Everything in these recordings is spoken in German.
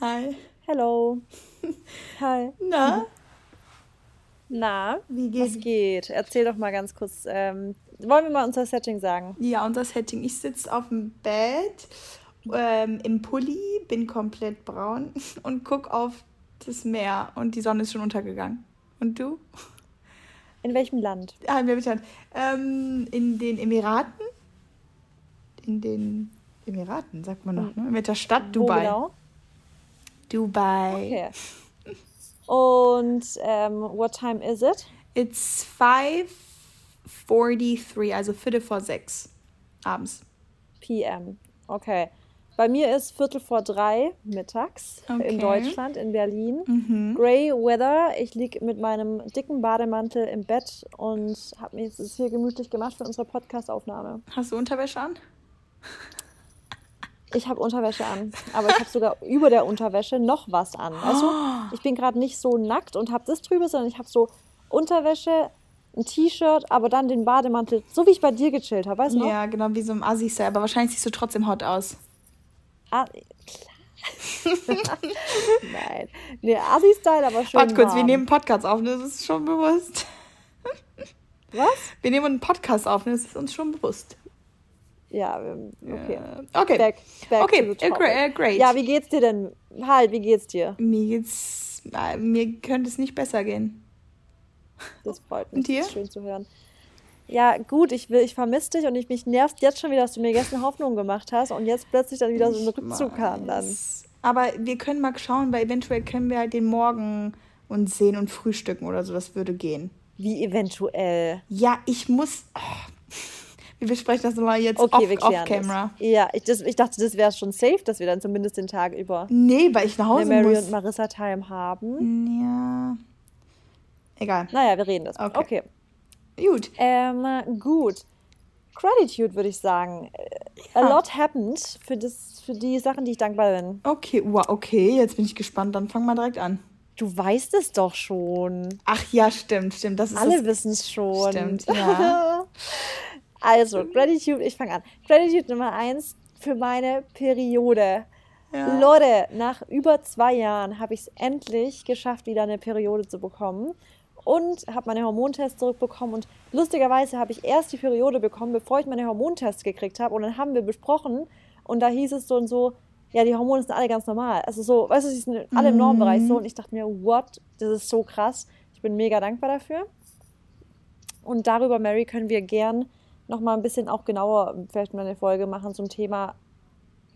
Hi. Hello. Hi. Na? Na, Wie geht's? was geht? Erzähl doch mal ganz kurz. Ähm, wollen wir mal unser Setting sagen? Ja, das Setting. Ich sitze auf dem Bett ähm, im Pulli, bin komplett braun und guck auf das Meer und die Sonne ist schon untergegangen. Und du? In welchem Land? Ah, mir bitte. Ähm, in den Emiraten? In den Emiraten, sagt man noch, ne? Mit der Stadt Wo Dubai. genau? Dubai. Okay. Und ähm, what time is it? It's 5.43, also Viertel vor sechs abends. PM. Okay. Bei mir ist Viertel vor drei mittags Okay. in Deutschland, in Berlin. Mhm. Grey Weather. Ich liege mit meinem dicken Bademantel im Bett und habe mir es hier gemütlich gemacht für unsere Podcast-Aufnahme. Hast du Unterwäsche an? Ich habe Unterwäsche an, aber ich habe sogar über der Unterwäsche noch was an. Du, ich bin gerade nicht so nackt und habe das drüber, sondern ich habe so Unterwäsche, ein T-Shirt, aber dann den Bademantel, so wie ich bei dir gechillt habe, weißt du noch? Ja, genau, wie so ein Assi-Style. Aber wahrscheinlich siehst du trotzdem hot aus. Ah, klar. Nein. Nee, Assi-Style, aber schön Warte kurz, wir warm. nehmen einen Podcast auf, ne? das ist schon bewusst. Was? Wir nehmen einen Podcast auf, ne? das ist uns schon bewusst. Ja, ähm, okay. Äh, Okay. Back, back Okay, äh, äh, great. Ja, wie geht's dir denn? Halt, wie geht's dir? Mir geht's. äh, Mir könnte es nicht besser gehen. Das freut mich. Und dir? Das ist schön zu hören. Ja, gut, ich will, ich vermisse dich und ich mich nervt jetzt schon wieder, dass du mir gestern Hoffnung gemacht hast und jetzt plötzlich dann wieder so ein Rückzug kam dann. Aber wir können mal schauen, weil eventuell können wir halt den Morgen uns sehen und frühstücken oder so. Das würde gehen. Wie eventuell. Ja, ich muss. Oh. Wir besprechen das nochmal jetzt Okay, off, off camera. das. Ja, ich, das, ich dachte, das wäre schon safe, dass wir dann zumindest den Tag über Nee, weil ich nach Hause Mary muss. und Marissa Time haben. Ja. Egal. Naja, wir reden das. Okay. Okay. Gut. Ähm, gut. Gratitude würde ich sagen. A Ja. lot happened für, das, für die Sachen, die ich dankbar bin. Okay, wow, okay, jetzt bin ich gespannt. Dann fang mal direkt an. Du weißt es doch schon. Ach ja, stimmt, stimmt. Das ist Alle wissen es schon. Stimmt, ja. Also, Gratitude, ich fange an. Gratitude Nummer eins für meine Periode. Ja. Leute, nach über zwei Jahren habe ich es endlich geschafft, wieder eine Periode zu bekommen. Und habe meine Hormontests zurückbekommen. Und lustigerweise habe ich erst die Periode bekommen, bevor ich meine Hormontests gekriegt habe. Und dann haben wir besprochen. Und da hieß es so und so, ja, die Hormone sind alle ganz normal. Also so, weißt du, sie sind alle im Normbereich so. Und ich dachte mir, what? Das ist so krass. Ich bin mega dankbar dafür. Und darüber, Mary, können wir gern noch mal ein bisschen auch genauer vielleicht mal eine Folge machen zum Thema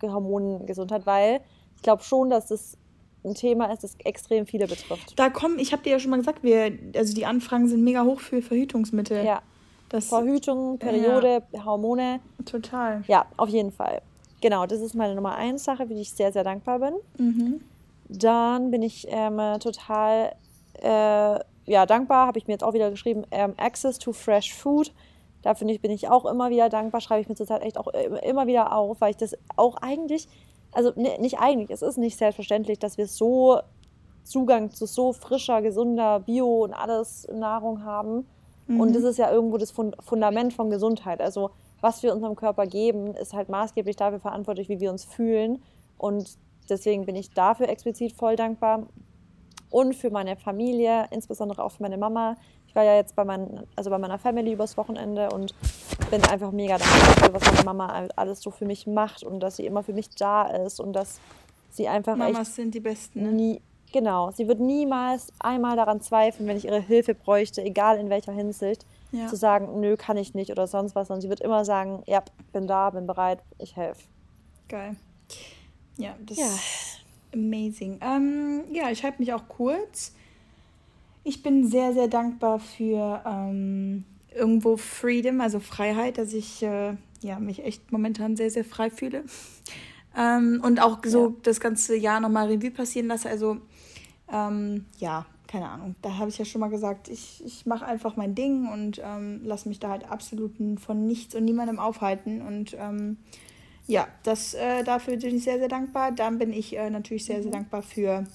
Hormongesundheit, weil ich glaube schon, dass das ein Thema ist, das extrem viele betrifft. Da kommen, ich habe dir ja schon mal gesagt, wir, also die Anfragen sind mega hoch für Verhütungsmittel. Ja, Das Verhütung, Periode, Hormone. total. Ja, auf jeden Fall. Genau, das ist meine Nummer eins Sache, für die ich sehr, sehr dankbar bin. Mhm. Dann bin ich ähm, total äh, ja, dankbar, habe ich mir jetzt auch wieder geschrieben, ähm, Access to Fresh Food. Da finde ich, bin ich auch immer wieder dankbar, schreibe ich mir zurzeit echt auch immer- wieder auf, weil ich das auch eigentlich, also ne, nicht eigentlich, es ist nicht selbstverständlich, dass wir so Zugang zu so frischer, gesunder Bio und alles Nahrung haben. Und das ist ja irgendwo das Fund Fundament von Gesundheit. Also was wir unserem Körper geben, ist halt maßgeblich dafür verantwortlich, wie wir uns fühlen. Und deswegen bin ich dafür explizit voll dankbar. Und für meine Familie, insbesondere auch für meine Mama. Ich war ja jetzt bei, meinen, also bei meiner Family übers Wochenende und bin einfach mega dankbar was meine Mama alles so für mich macht und dass sie immer für mich da ist und dass sie einfach Mamas sind die Besten. Ne? Nie, genau. Sie wird niemals einmal daran zweifeln, wenn ich ihre Hilfe bräuchte, egal in welcher Hinsicht, Ja. zu sagen, nö, kann ich nicht oder sonst was, sondern sie wird immer sagen, ja, bin da, bin bereit, ich helfe. Geil. Ja, das Ja. ist amazing. Ähm, ja, ich halte mich auch kurz. Ich bin sehr, sehr dankbar für ähm, irgendwo Freedom, also Freiheit, dass ich äh, ja, mich echt momentan sehr, sehr frei fühle. Ähm, und auch so Ja. das ganze Jahr nochmal Revue passieren lasse. Also, ähm, ja, keine Ahnung. Da habe ich ja schon mal gesagt, ich, ich mache einfach mein Ding und ähm, lasse mich da halt absolut von nichts und niemandem aufhalten. Und ähm, ja, das, äh, dafür bin ich sehr, sehr dankbar. Dann bin ich äh, natürlich sehr, sehr dankbar für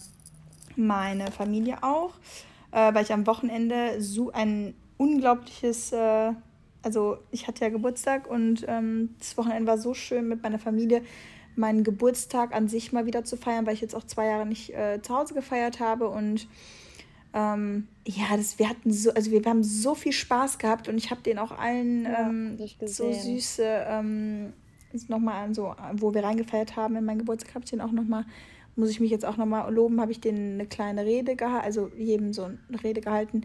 meine Familie auch, äh, weil ich am Wochenende so ein unglaubliches, äh, also ich hatte ja Geburtstag und ähm, das Wochenende war so schön mit meiner Familie, meinen Geburtstag an sich mal wieder zu feiern, weil ich jetzt auch zwei Jahre nicht äh, zu Hause gefeiert habe und ähm, ja, das, wir hatten so, also wir, wir haben so viel Spaß gehabt und ich habe den auch allen Ja, ähm, so süße, ähm, nochmal an so, wo wir reingefeiert haben in mein Geburtstag, habe ich den auch nochmal, muss ich mich jetzt auch nochmal loben, habe ich denen eine kleine Rede gehalten, also jedem so eine Rede gehalten.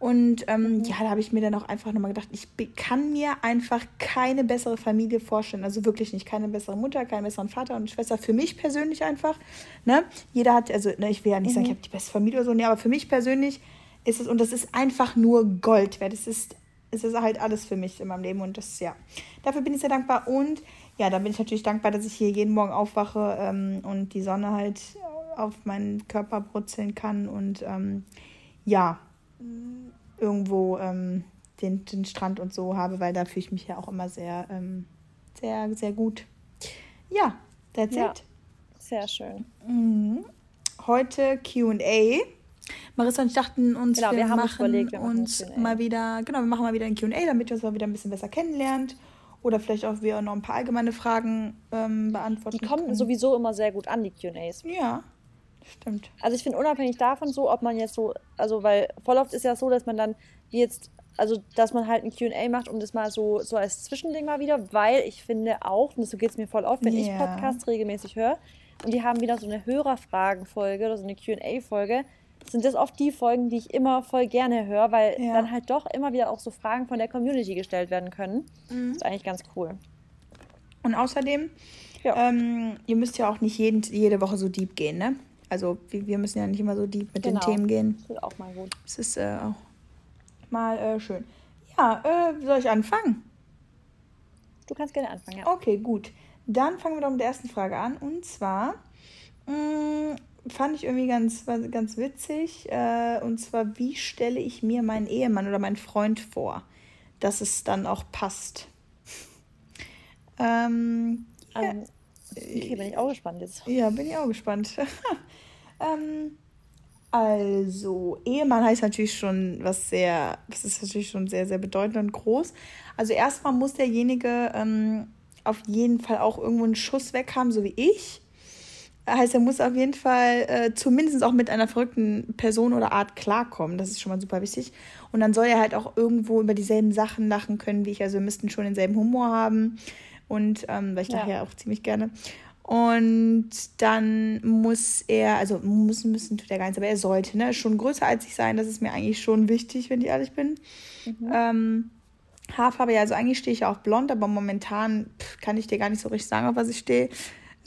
Und ähm, ja, da habe ich mir dann auch einfach nochmal gedacht, ich kann mir einfach keine bessere Familie vorstellen. Also wirklich nicht. Keine bessere Mutter, keinen besseren Vater und Schwester. Für mich persönlich einfach. Ne? Jeder hat, also ne, ich will ja nicht sagen, ich habe die beste Familie oder so, nee, aber für mich persönlich ist es, und das ist einfach nur Gold wert. Es ist, es ist halt alles für mich in meinem Leben und das, ja. Dafür bin ich sehr dankbar und ja, da bin ich natürlich dankbar, dass ich hier jeden Morgen aufwache ähm, und die Sonne halt auf meinen Körper brutzeln kann und ähm, ja, irgendwo ähm, den, den Strand und so habe, weil da fühle ich mich ja auch immer sehr, ähm, sehr, sehr gut. Ja, that's Ja. it. Sehr schön. Mhm. Heute QA. Marissa und ich dachten uns, Genau, wir, wir haben uns machen überlegt, wir machen uns mal wieder, genau, wir machen mal wieder ein QA, damit ihr uns mal wieder ein bisschen besser kennenlernt. Oder vielleicht auch wir noch ein paar allgemeine Fragen ähm, beantworten Die kommen können. sowieso immer sehr gut an, die QAs. Ja, stimmt. Also ich finde unabhängig davon so, ob man jetzt so, also weil voll oft ist ja so, dass man dann jetzt, also dass man halt ein QA macht, um das mal so, so als Zwischending mal wieder, weil ich finde auch, und so geht es mir voll oft, wenn ich Ja. Podcasts regelmäßig höre und die haben wieder so eine Hörerfragenfolge oder so eine QA-Folge, sind das oft die Folgen, die ich immer voll gerne höre, weil Ja. dann halt doch immer wieder auch so Fragen von der Community gestellt werden können. Mhm. ist eigentlich ganz cool. Und außerdem, Ja. ähm, ihr müsst ja auch nicht jeden, jede Woche so deep gehen, ne? Also wir, wir müssen ja nicht immer so deep mit Genau. den Themen gehen. Das wird auch mal gut. Es ist äh, auch mal äh, schön. Ja, äh, soll ich anfangen? Du kannst gerne anfangen, ja. Okay, gut. Dann fangen wir doch mit der ersten Frage an. Und zwar mh, fand ich irgendwie ganz, ganz witzig. Äh, und zwar, wie stelle ich mir meinen Ehemann oder meinen Freund vor, dass es dann auch passt? Ähm, Ähm, okay, bin ich auch gespannt jetzt. ja, bin ich auch gespannt. ähm, also, Ehemann heißt natürlich schon was sehr, das ist natürlich schon sehr, sehr bedeutend und groß. Also erstmal muss derjenige ähm, auf jeden Fall auch irgendwo einen Schuss weg haben, so wie ich. Heißt, er muss auf jeden Fall äh, zumindest auch mit einer verrückten Person oder Art klarkommen. Das ist schon mal super wichtig. Und dann soll er halt auch irgendwo über dieselben Sachen lachen können wie ich. Also wir müssten schon denselben Humor haben. Und ähm, weil ich Ja. daher auch ziemlich gerne. Und dann muss er, also müssen, müssen tut er gar nichts, aber er sollte, ne, schon größer als ich sein. Das ist mir eigentlich schon wichtig, wenn ich ehrlich bin. Ähm, Haarfarbe, ja, also eigentlich stehe ich ja auf blond, aber momentan pff, kann ich dir gar nicht so richtig sagen, auf was ich stehe.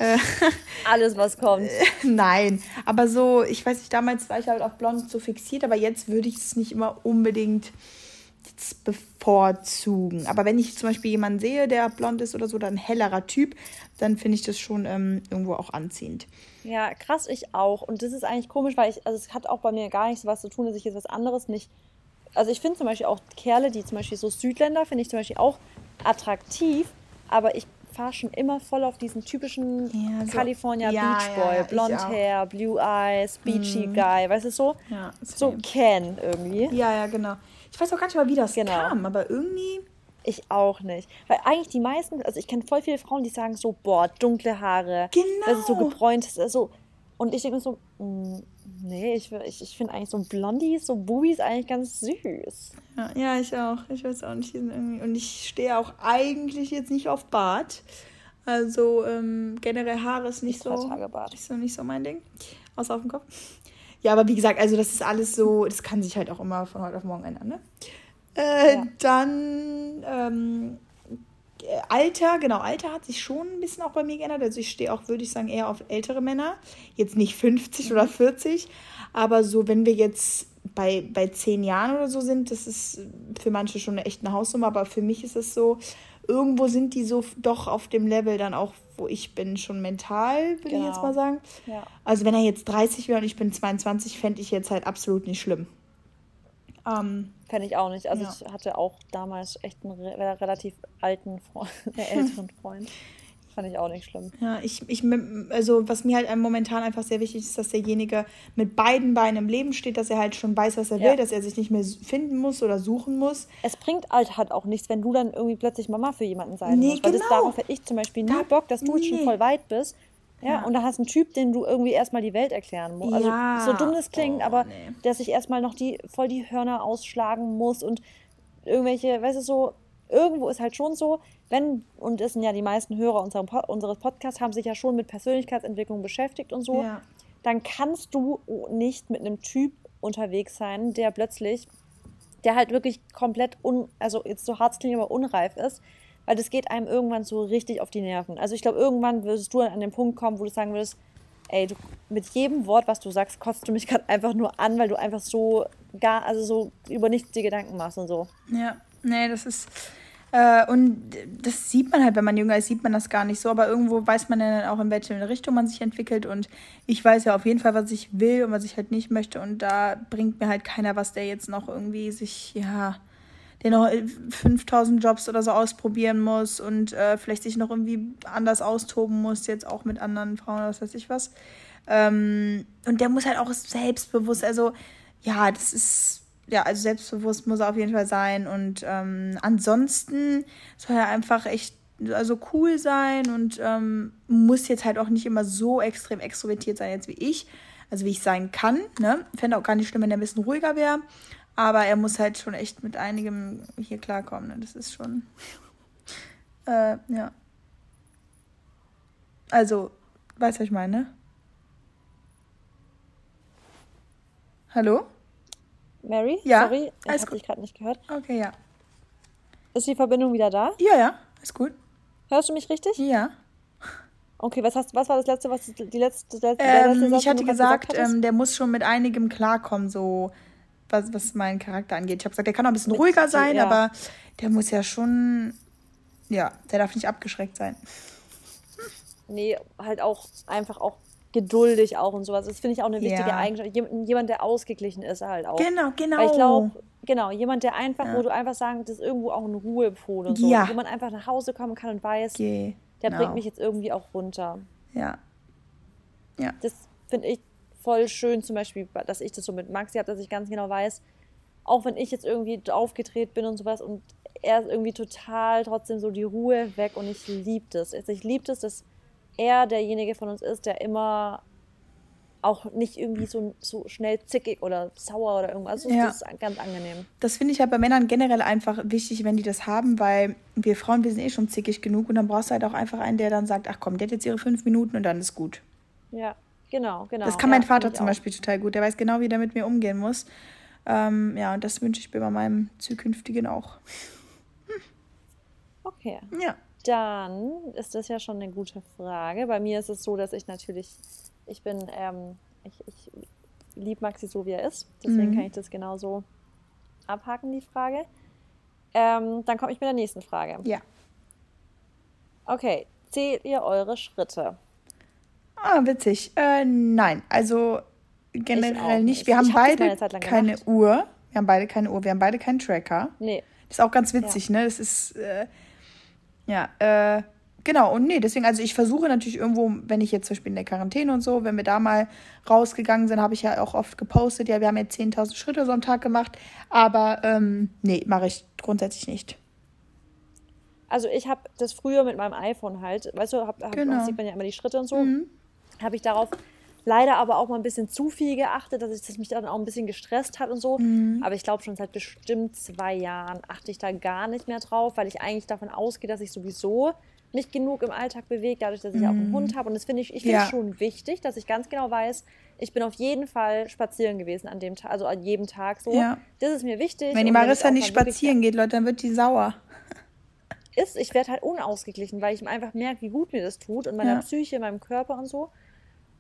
Äh, Alles, was kommt. Nein, aber so, ich weiß nicht, damals war ich halt auf blond so fixiert, aber jetzt würde ich es nicht immer unbedingt jetzt bevorzugen. Aber wenn ich zum Beispiel jemanden sehe, der blond ist oder so, oder ein hellerer Typ, dann finde ich das schon ähm, irgendwo auch anziehend. Ja, krass, ich auch. Und das ist eigentlich komisch, weil ich, also es hat auch bei mir gar nichts was zu tun, dass ich jetzt was anderes nicht. Also ich finde zum Beispiel auch Kerle, die zum Beispiel so Südländer, finde ich zum Beispiel auch attraktiv, aber ich fahre schon immer voll auf diesen typischen Ja, so- California Ja, Beach Boy, ja, blond. Mhm. Hair, blue eyes, beachy guy, weißt du so? Ja, So. Ken irgendwie. Ja, ja, genau. Ich weiß auch gar nicht mal, wie das Genau. kam, aber irgendwie. Ich auch nicht. Weil eigentlich die meisten, also ich kenne voll viele Frauen, die sagen so, boah, dunkle Haare. Genau. Das ist so gebräunt. Ist so. Und ich denke mir so, mm, nee, ich, ich, ich finde eigentlich so Blondies, so Bubis eigentlich ganz süß. Ja, ja, ich auch. Ich weiß auch nicht. Und ich stehe auch eigentlich jetzt nicht auf Bart. Also ähm, generell Haare ist nicht so, ist so nicht so mein Ding. Außer auf dem Kopf. Ja, aber wie gesagt, also das ist alles so, das kann sich halt auch immer von heute auf morgen ändern, ne? Äh, Ja. Dann ähm, äh, Alter, genau, Alter hat sich schon ein bisschen auch bei mir geändert. Also ich stehe auch, würde ich sagen, eher auf ältere Männer. Jetzt nicht 50 oder 40, aber so, wenn wir jetzt bei, bei 10 Jahren oder so sind, das ist für manche schon eine echte Hausnummer, aber für mich ist es so, irgendwo sind die so doch auf dem Level dann auch, wo ich bin, schon mental, würde ich jetzt Genau. mal sagen. Ja. Also wenn er jetzt 30 wäre und ich bin 22, fände ich jetzt halt absolut nicht schlimm. Ähm, Fände ich auch nicht. Also Ja. ich hatte auch damals echt einen re relativ alten Freund, äh, älteren Freund. Fand ich auch nicht schlimm. Ja, ich, ich, also was mir halt momentan einfach sehr wichtig ist, dass derjenige mit beiden Beinen im Leben steht, dass er halt schon weiß, was er ja. will, dass er sich nicht mehr finden muss oder suchen muss. Es bringt halt halt auch nichts, wenn du dann irgendwie plötzlich Mama für jemanden sein nee, musst. Weil genau. das darauf hätte ich zum Beispiel nie da, Bock, dass du nee. schon voll weit bist. Ja, ja, und da hast du einen Typ, den du irgendwie erstmal die Welt erklären musst. Also ja. so dumm das klingt, oh, aber nee. der sich erstmal noch die voll die Hörner ausschlagen muss und irgendwelche, weißt du, so, irgendwo ist halt schon so, wenn, und es sind ja die meisten Hörer unseres Podcasts, haben sich ja schon mit Persönlichkeitsentwicklung beschäftigt und so, ja. dann kannst du nicht mit einem Typ unterwegs sein, der plötzlich, der halt wirklich komplett, un, also jetzt so hart klingt, aber unreif ist, weil das geht einem irgendwann so richtig auf die Nerven. Also ich glaube, irgendwann würdest du an den Punkt kommen, wo du sagen würdest, ey, du, mit jedem Wort, was du sagst, kotzt du mich gerade einfach nur an, weil du einfach so gar, also so über nichts dir Gedanken machst und so. Ja, nee, das ist, äh, und das sieht man halt, wenn man jünger ist, sieht man das gar nicht so. Aber irgendwo weiß man dann auch, in welche Richtung man sich entwickelt. Und ich weiß ja auf jeden Fall, was ich will und was ich halt nicht möchte. Und da bringt mir halt keiner was, der jetzt noch irgendwie sich, ja, der noch 5000 Jobs oder so ausprobieren muss und äh, vielleicht sich noch irgendwie anders austoben muss, jetzt auch mit anderen Frauen oder was weiß ich was. Ähm, und der muss halt auch selbstbewusst, also ja, das ist ja, also selbstbewusst muss er auf jeden Fall sein. Und ähm, ansonsten soll er einfach echt also cool sein und ähm, muss jetzt halt auch nicht immer so extrem extrovertiert sein jetzt wie ich. Also wie ich sein kann. Ne? Fände auch gar nicht schlimm, wenn er ein bisschen ruhiger wäre. Aber er muss halt schon echt mit einigem hier klarkommen. Ne? Das ist schon. Äh, ja. Also, weißt du, was ich meine? Hallo? Mary? Ja. Sorry, ich habe dich gerade nicht gehört. Okay, ja. Ist die Verbindung wieder da? Ja, ja, ist gut. Hörst du mich richtig? Ja. Okay, was, hast, was war das letzte, was die letzte, letzte, ähm, letzte Ich hatte gesagt, ähm, der muss schon mit einigem klarkommen, so was, was meinen Charakter angeht. Ich habe gesagt, der kann auch ein bisschen ruhiger sein, ja. aber der muss ja schon, ja, der darf nicht abgeschreckt sein. Nee, halt auch einfach auch geduldig auch und sowas. Das finde ich auch eine wichtige ja. Eigenschaft. Jemand, der ausgeglichen ist halt auch. Genau, genau. Weil ich glaube, genau, jemand, der einfach, ja. wo du einfach sagen, das ist irgendwo auch ein Ruhepol und so. Ja. Wo man einfach nach Hause kommen kann und weiß, genau. der bringt mich jetzt irgendwie auch runter. Ja. Ja. Das finde ich voll schön, zum Beispiel, dass ich das so mit Maxi habe, dass ich ganz genau weiß, auch wenn ich jetzt irgendwie aufgedreht bin und sowas und er ist irgendwie total trotzdem so die Ruhe weg und ich liebe das. Also ich liebe das, dass er derjenige von uns ist, der immer auch nicht irgendwie so, so schnell zickig oder sauer oder irgendwas. Also ja. Das ist ganz angenehm. Das finde ich halt bei Männern generell einfach wichtig, wenn die das haben, weil wir Frauen, wir sind eh schon zickig genug und dann brauchst du halt auch einfach einen, der dann sagt, ach komm, der hat jetzt ihre fünf Minuten und dann ist gut. Ja, genau, genau. Das kann mein ja, Vater zum Beispiel total gut. Der weiß genau, wie der mit mir umgehen muss. Ähm, ja, und das wünsche ich mir bei meinem zukünftigen auch. Okay. Ja dann ist das ja schon eine gute Frage. Bei mir ist es so, dass ich natürlich, ich bin, ähm, ich, ich liebe Maxi so, wie er ist. Deswegen mhm. kann ich das genauso abhaken, die Frage. Ähm, dann komme ich mit der nächsten Frage. Ja. Okay, zählt ihr eure Schritte? Ah, witzig. Äh, nein, also generell nicht. nicht. Wir haben hab beide keine gemacht. Uhr. Wir haben beide keine Uhr. Wir haben beide keinen Tracker. Nee. Das ist auch ganz witzig, ja. ne? Das ist. Äh, ja, äh, genau. Und nee, deswegen, also ich versuche natürlich irgendwo, wenn ich jetzt zum Beispiel in der Quarantäne und so, wenn wir da mal rausgegangen sind, habe ich ja auch oft gepostet, ja, wir haben jetzt 10.000 Schritte so am Tag gemacht. Aber ähm, nee, mache ich grundsätzlich nicht. Also ich habe das früher mit meinem iPhone halt, weißt du, hab, hab, genau. sieht man ja immer die Schritte und so. Mhm. Habe ich darauf leider aber auch mal ein bisschen zu viel geachtet, dass ich das mich dann auch ein bisschen gestresst hat und so. Mhm. Aber ich glaube schon seit bestimmt zwei Jahren achte ich da gar nicht mehr drauf, weil ich eigentlich davon ausgehe, dass ich sowieso nicht genug im Alltag bewege, dadurch, dass ich mhm. auch einen mhm. Hund habe. Und das finde ich, ich finde ja. schon wichtig, dass ich ganz genau weiß, ich bin auf jeden Fall spazieren gewesen an dem Tag, also an jedem Tag so. Ja. Das ist mir wichtig. Wenn die Marissa nicht spazieren geht, Leute, dann wird die sauer. Ist, ich werde halt unausgeglichen, weil ich einfach merke, wie gut mir das tut und meiner ja. Psyche, meinem Körper und so.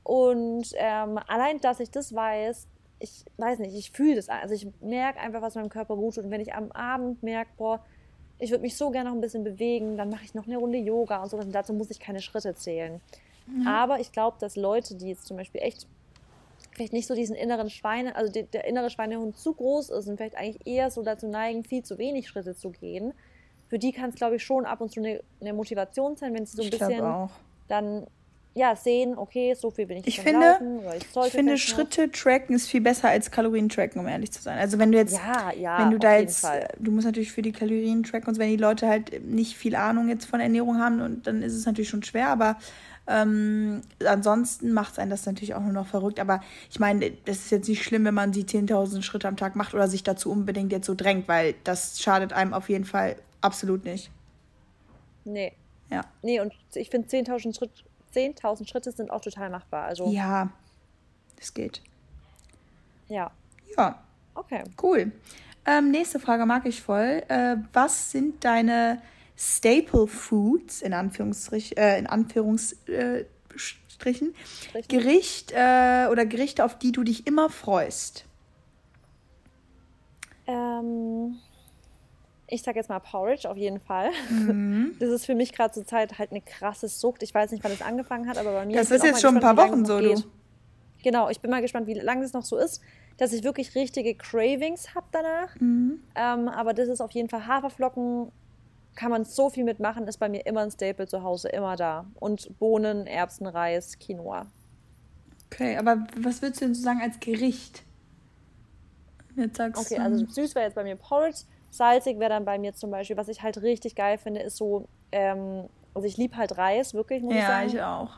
Und ähm, allein, dass ich das weiß, ich weiß nicht, ich fühle das. Also ich merke einfach, was meinem Körper gut tut. Und wenn ich am Abend merke, boah, ich würde mich so gerne noch ein bisschen bewegen, dann mache ich noch eine Runde Yoga und so. Und dazu muss ich keine Schritte zählen. Mhm. Aber ich glaube, dass Leute, die jetzt zum Beispiel echt vielleicht nicht so diesen inneren Schweine, also der innere Schweinehund zu groß ist und vielleicht eigentlich eher so dazu neigen, viel zu wenig Schritte zu gehen, für die kann es, glaube ich, schon ab und zu eine, eine Motivation sein, wenn sie so ein Ich bisschen dann ja, sehen, okay, so viel bin ich, Ich am finde, Laufen, ich, Ich finde, vielleicht noch. Schritte tracken ist viel besser als Kalorien tracken, um ehrlich zu sein. Also wenn du jetzt, Ja, ja, wenn du da jetzt, Fall. du musst natürlich für die Kalorien tracken und wenn die Leute halt nicht viel Ahnung jetzt von Ernährung haben, und dann ist es natürlich schon schwer, aber ähm, ansonsten macht es einen das natürlich auch nur noch verrückt. Aber ich meine, das ist jetzt nicht schlimm, wenn man die 10.000 Schritte am Tag macht oder sich dazu unbedingt jetzt so drängt, weil das schadet einem auf jeden Fall absolut nicht. Nee. Ja. Nee, und ich finde 10.000 Schritt, 10.000 Schritte sind auch total machbar. Also, Ja, das geht. ja. Ja. Okay. Cool. Ähm, nächste Frage mag ich voll. Äh, was sind deine Staple Foods in, Anführungsstrich, äh, in Anführungsstrichen? Strichen. Gericht äh, oder Gerichte, auf die du dich immer freust. Ähm, ich sag jetzt mal Porridge auf jeden Fall. Mhm. Das ist für mich gerade zur Zeit halt eine krasse Sucht. Ich weiß nicht, wann es angefangen hat, aber bei mir Das ist jetzt schon ein paar Wochen so, geht. du. Genau, ich bin mal gespannt, wie lange es noch so ist, dass ich wirklich richtige Cravings habe danach. Mhm. Ähm, aber das ist auf jeden Fall Haferflocken. Kann man so viel mitmachen, ist bei mir immer ein Staple zu Hause, immer da. Und Bohnen, Erbsen, Reis, Quinoa. Okay, aber was würdest du denn so sagen als Gericht? Jetzt sagst Okay, du. also süß wäre jetzt bei mir Porridge. Salzig wäre dann bei mir zum Beispiel, was ich halt richtig geil finde, ist so, ähm, also ich liebe halt Reis, wirklich, muss ich ja, sagen. ich auch.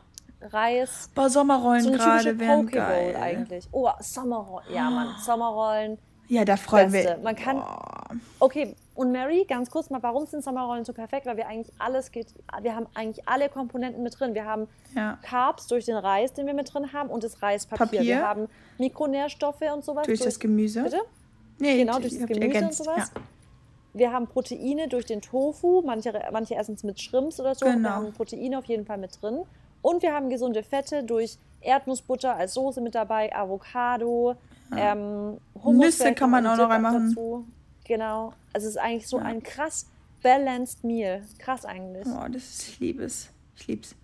Reis, Boah, Sommerrollen so gerade wären geil. eigentlich. Oh, Sommerrollen. Ja, Mann, Sommerrollen. Ja, da freuen Beste. wir. Man kann- Boah. Okay, und Mary, ganz kurz mal, warum sind Sommerrollen so perfekt? Weil wir eigentlich alles geht, wir haben eigentlich alle Komponenten mit drin. Wir haben Ja. Carbs durch den Reis, den wir mit drin haben, und das Reispapier. Papier. Wir haben Mikronährstoffe und sowas. Durch das Gemüse. Bitte? Nee, Genau, ich durch das Gemüse ergänzt, und sowas. Ja. Wir haben Proteine durch den Tofu. Manche, manche essen es mit Shrimps oder so. Genau. Wir haben Proteine auf jeden Fall mit drin. Und wir haben gesunde Fette durch Erdnussbutter als Soße mit dabei, Avocado, ähm, Hummus. Nüsse kann man auch noch reinmachen. Dazu. Genau. Also es ist eigentlich so ein krass balanced Meal. Krass eigentlich. Oh, das ist, ich liebe es. Ich lieb's.